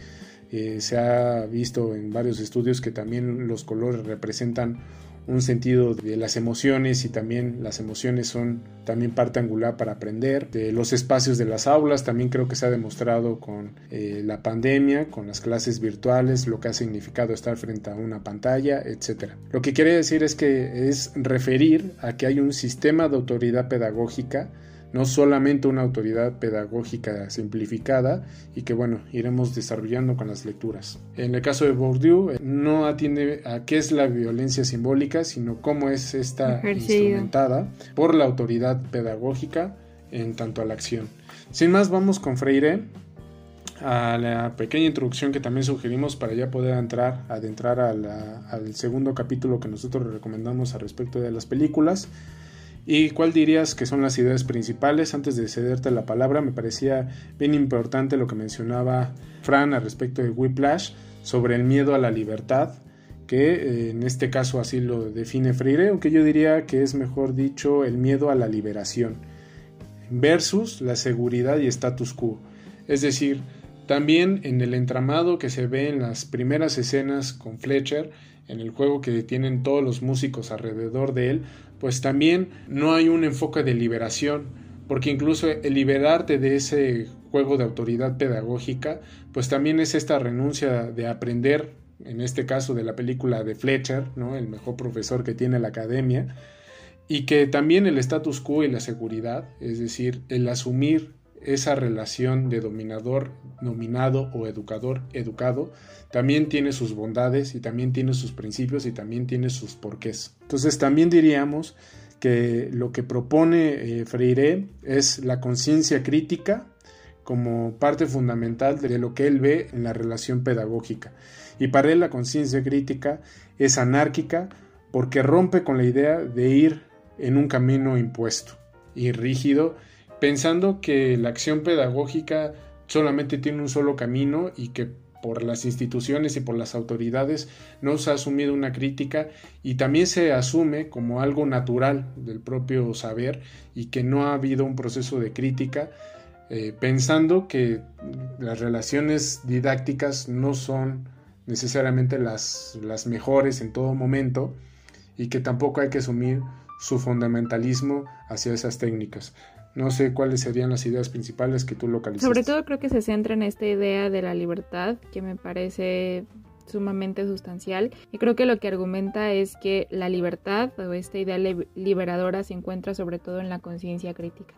eh, se ha visto en varios estudios que también los colores representan un sentido de las emociones y también las emociones son también parte angular para aprender. De los espacios de las aulas también creo que se ha demostrado con eh, la pandemia, con las clases virtuales, lo que ha significado estar frente a una pantalla, etc. Lo que quiere decir es que es referir a que hay un sistema de autoridad pedagógica no solamente una autoridad pedagógica simplificada y que bueno, iremos desarrollando con las lecturas. En el caso de Bourdieu, eh, no atiende a qué es la violencia simbólica, sino cómo es esta instrumentada por la autoridad pedagógica en tanto a la acción. Sin más, vamos con Freire a la pequeña introducción que también sugerimos para ya poder entrar, adentrar al segundo capítulo que nosotros recomendamos al respecto de las películas. ¿Y cuál dirías que son las ideas principales? Antes de cederte la palabra, me parecía bien importante lo que mencionaba Fran al respecto de Whiplash sobre el miedo a la libertad, que eh, en este caso así lo define Freire, aunque yo diría que es mejor dicho el miedo a la liberación, versus la seguridad y status quo. Es decir, también en el entramado que se ve en las primeras escenas con Fletcher, en el juego que tienen todos los músicos alrededor de él, pues también no hay un enfoque de liberación, porque incluso el liberarte de ese juego de autoridad pedagógica, pues también es esta renuncia de aprender, en este caso de la película de Fletcher, ¿no? el mejor profesor que tiene la academia, y que también el status quo y la seguridad, es decir, el asumir esa relación de dominador, dominado o educador, educado, también tiene sus bondades y también tiene sus principios y también tiene sus porqués. Entonces también diríamos que lo que propone eh, Freire es la conciencia crítica como parte fundamental de lo que él ve en la relación pedagógica. Y para él la conciencia crítica es anárquica porque rompe con la idea de ir en un camino impuesto y rígido pensando que la acción pedagógica solamente tiene un solo camino y que por las instituciones y por las autoridades no se ha asumido una crítica y también se asume como algo natural del propio saber y que no ha habido un proceso de crítica eh, pensando que las relaciones didácticas no son necesariamente las, las mejores en todo momento y que tampoco hay que asumir su fundamentalismo hacia esas técnicas. No sé cuáles serían las ideas principales que tú localizas. Sobre todo creo que se centra en esta idea de la libertad, que me parece sumamente sustancial y creo que lo que argumenta es que la libertad o esta idea liberadora se encuentra sobre todo en la conciencia crítica.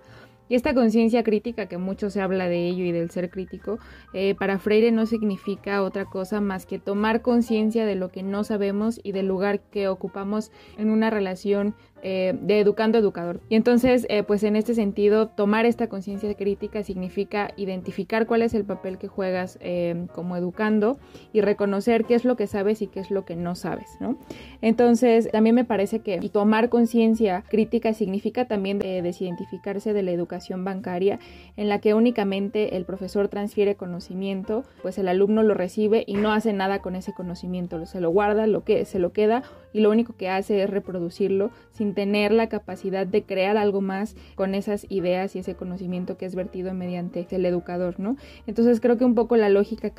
Y esta conciencia crítica, que mucho se habla de ello y del ser crítico, eh, para Freire no significa otra cosa más que tomar conciencia de lo que no sabemos y del lugar que ocupamos en una relación eh, de educando educador. Y entonces, eh, pues en este sentido, tomar esta conciencia crítica significa identificar cuál es el papel que juegas eh, como educando y reconocer qué es lo que sabes y qué es lo que no sabes, ¿no? Entonces, también me parece que tomar conciencia crítica significa también desidentificarse de la educación bancaria en la que únicamente el profesor transfiere conocimiento, pues el alumno lo recibe y no hace nada con ese conocimiento, se lo guarda, lo que se lo queda y lo único que hace es reproducirlo sin tener la capacidad de crear algo más con esas ideas y ese conocimiento que es vertido mediante el educador, ¿no? Entonces creo que un poco la lógica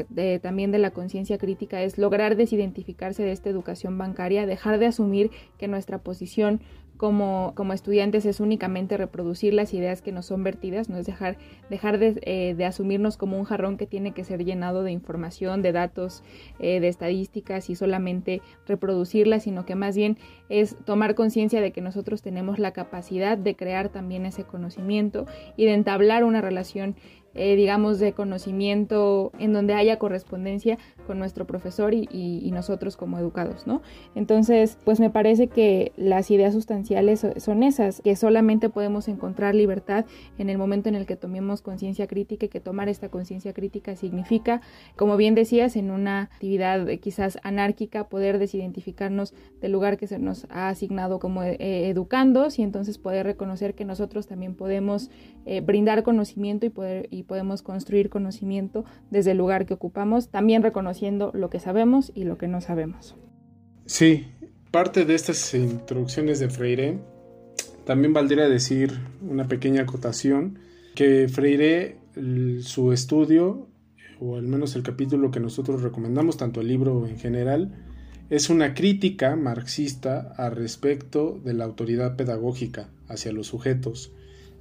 también de la conciencia crítica es lograr desidentificarse de esta educación bancaria, dejar de asumir que nuestra posición como, como estudiantes es únicamente reproducir las ideas que nos son vertidas, no es dejar, dejar de, eh, de asumirnos como un jarrón que tiene que ser llenado de información, de datos, eh, de estadísticas y solamente reproducirlas, sino que más bien es tomar conciencia de que nosotros tenemos la capacidad de crear también ese conocimiento y de entablar una relación eh, digamos, de conocimiento en donde haya correspondencia con nuestro profesor y, nosotros como educados, ¿no? Entonces, pues me parece que las ideas sustanciales son esas, que solamente podemos encontrar libertad en el momento en el que tomemos conciencia crítica y que tomar esta conciencia crítica significa, como bien decías, en una actividad quizás anárquica, poder desidentificarnos del lugar que se nos ha asignado como eh, educandos y entonces poder reconocer que nosotros también podemos eh, brindar conocimiento y, poder, y podemos construir conocimiento desde el lugar que ocupamos, también reconociendo lo que sabemos y lo que no sabemos. Sí, parte de estas introducciones de Freire, también valdría decir una pequeña acotación, que Freire, su estudio, o al menos el capítulo que nosotros recomendamos, tanto el libro en general, es una crítica marxista al respecto de la autoridad pedagógica hacia los sujetos,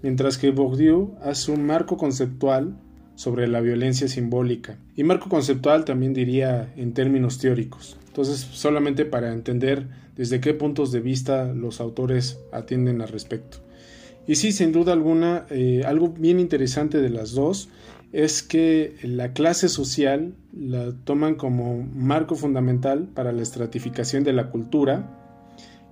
mientras que Bourdieu hace un marco conceptual sobre la violencia simbólica. Y marco conceptual también diría en términos teóricos. Entonces, solamente para entender desde qué puntos de vista los autores atienden al respecto. Y sí, sin duda alguna, eh, algo bien interesante de las dos es que la clase social la toman como marco fundamental para la estratificación de la cultura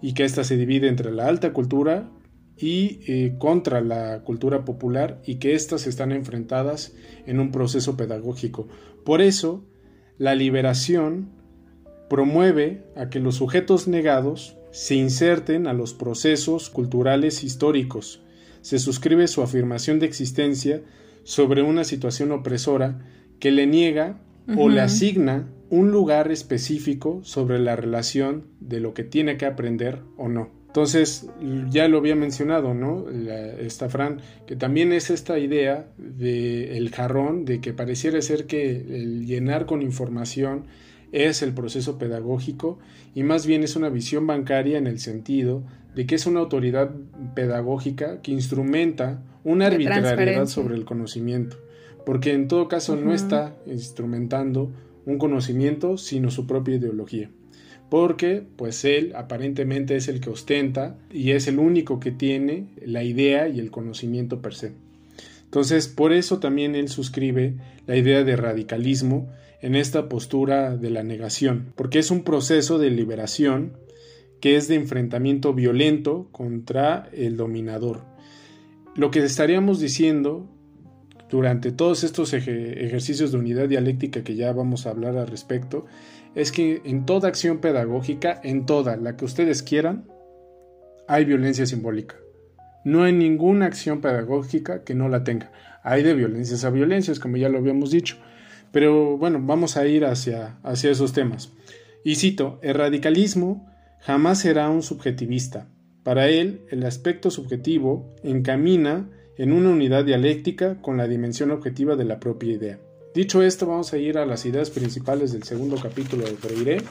y que ésta se divide entre la alta cultura y eh, contra la cultura popular y que éstas están enfrentadas en un proceso pedagógico. Por eso, la liberación promueve a que los sujetos negados se inserten a los procesos culturales históricos. Se suscribe su afirmación de existencia sobre una situación opresora que le niega o le asigna un lugar específico sobre la relación de lo que tiene que aprender o no. Entonces, ya lo había mencionado, ¿no? esta Fran, que también es esta idea del el jarrón, de que pareciera ser que el llenar con información es el proceso pedagógico y más bien es una visión bancaria en el sentido de que es una autoridad pedagógica que instrumenta una arbitrariedad sobre el conocimiento, porque en todo caso no está instrumentando un conocimiento, sino su propia ideología. Porque, pues él aparentemente es el que ostenta y es el único que tiene la idea y el conocimiento per se. Entonces, por eso también él suscribe la idea de radicalismo en esta postura de la negación, porque es un proceso de liberación que es de enfrentamiento violento contra el dominador. Lo que estaríamos diciendo durante todos estos ejercicios de unidad dialéctica que ya vamos a hablar al respecto, es que en toda acción pedagógica, en toda, la que ustedes quieran, hay violencia simbólica. No hay ninguna acción pedagógica que no la tenga. Hay de violencias a violencias, como ya lo habíamos dicho. Pero bueno, vamos a ir hacia, hacia esos temas. Y cito, el radicalismo jamás será un subjetivista. Para él, el aspecto subjetivo encamina en una unidad dialéctica con la dimensión objetiva de la propia idea. Dicho esto, vamos a ir a las ideas principales del segundo capítulo de Freire,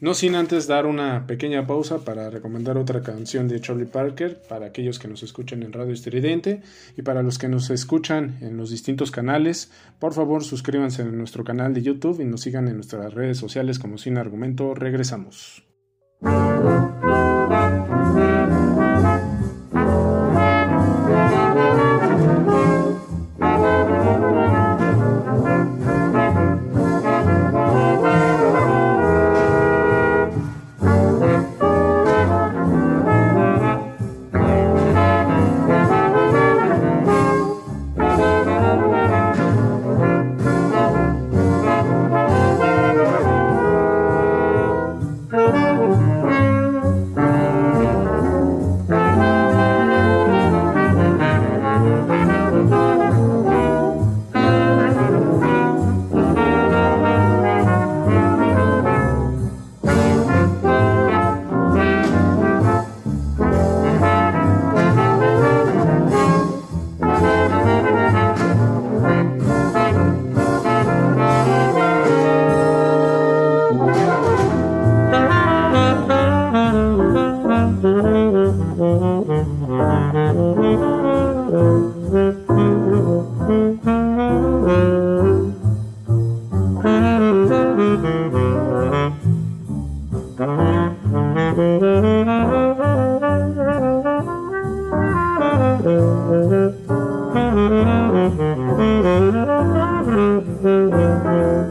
no sin antes dar una pequeña pausa para recomendar otra canción de Charlie Parker para aquellos que nos escuchan en Radio Estridente y para los que nos escuchan en los distintos canales, por favor suscríbanse en nuestro canal de YouTube y nos sigan en nuestras redes sociales como Sin Argumento. Regresamos.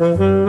Mm-hmm.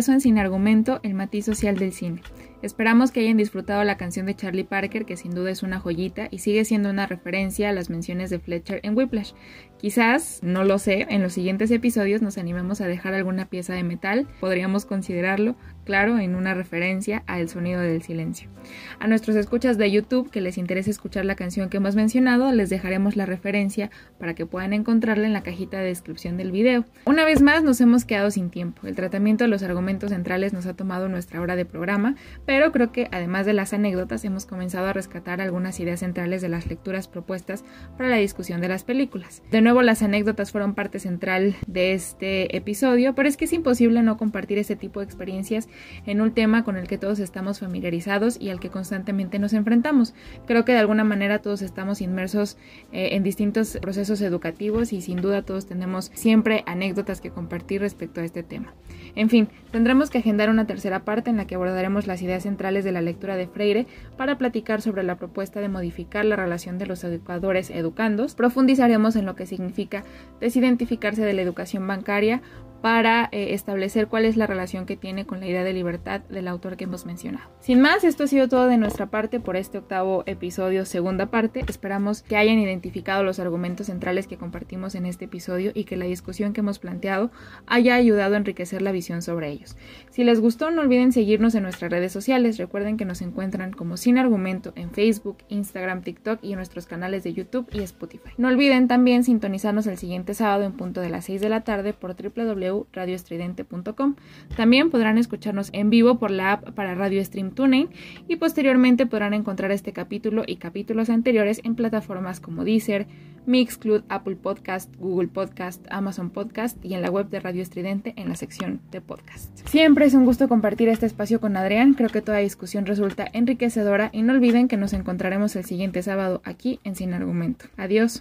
Regreso en Sin Argumento, el matiz social del cine. Esperamos que hayan disfrutado la canción de Charlie Parker, que sin duda es una joyita y sigue siendo una referencia a las menciones de Fletcher en Whiplash. Quizás, no lo sé, en los siguientes episodios nos animemos a dejar alguna pieza de metal, podríamos considerarlo, claro, en una referencia al sonido del silencio. A nuestros escuchas de YouTube que les interese escuchar la canción que hemos mencionado, les dejaremos la referencia para que puedan encontrarla en la cajita de descripción del video. Una vez más, nos hemos quedado sin tiempo. El tratamiento de los argumentos centrales nos ha tomado nuestra hora de programa, pero creo que además de las anécdotas hemos comenzado a rescatar algunas ideas centrales de las lecturas propuestas para la discusión de las películas. De nuevo, las anécdotas fueron parte central de este episodio, pero es que es imposible no compartir este tipo de experiencias en un tema con el que todos estamos familiarizados y al que constantemente nos enfrentamos. Creo que de alguna manera todos estamos inmersos eh, en distintos procesos educativos y sin duda todos tenemos siempre anécdotas que compartir respecto a este tema. En fin, tendremos que agendar una tercera parte en la que abordaremos las ideas centrales de la lectura de Freire para platicar sobre la propuesta de modificar la relación de los educadores educandos. Profundizaremos en lo que significa desidentificarse de la educación bancaria para eh, establecer cuál es la relación que tiene con la idea de libertad del autor que hemos mencionado. Sin más, esto ha sido todo de nuestra parte por este octavo episodio, segunda parte. Esperamos que hayan identificado los argumentos centrales que compartimos en este episodio y que la discusión que hemos planteado haya ayudado a enriquecer la visión sobre ellos. Si les gustó, no olviden seguirnos en nuestras redes sociales. Recuerden que nos encuentran como Sin Argumento en Facebook, Instagram, TikTok y en nuestros canales de YouTube y Spotify. No olviden también sintonizarnos el siguiente sábado en punto de las 6 de la tarde por www radioestridente.com. También podrán escucharnos en vivo por la app para Radio Stream Tuning y posteriormente podrán encontrar este capítulo y capítulos anteriores en plataformas como Deezer, Mixcloud, Apple Podcast, Google Podcast, Amazon Podcast y en la web de Radio Estridente en la sección de podcast. Siempre es un gusto compartir este espacio con Adrián, creo que toda discusión resulta enriquecedora y no olviden que nos encontraremos el siguiente sábado aquí en Sin Argumento. Adiós.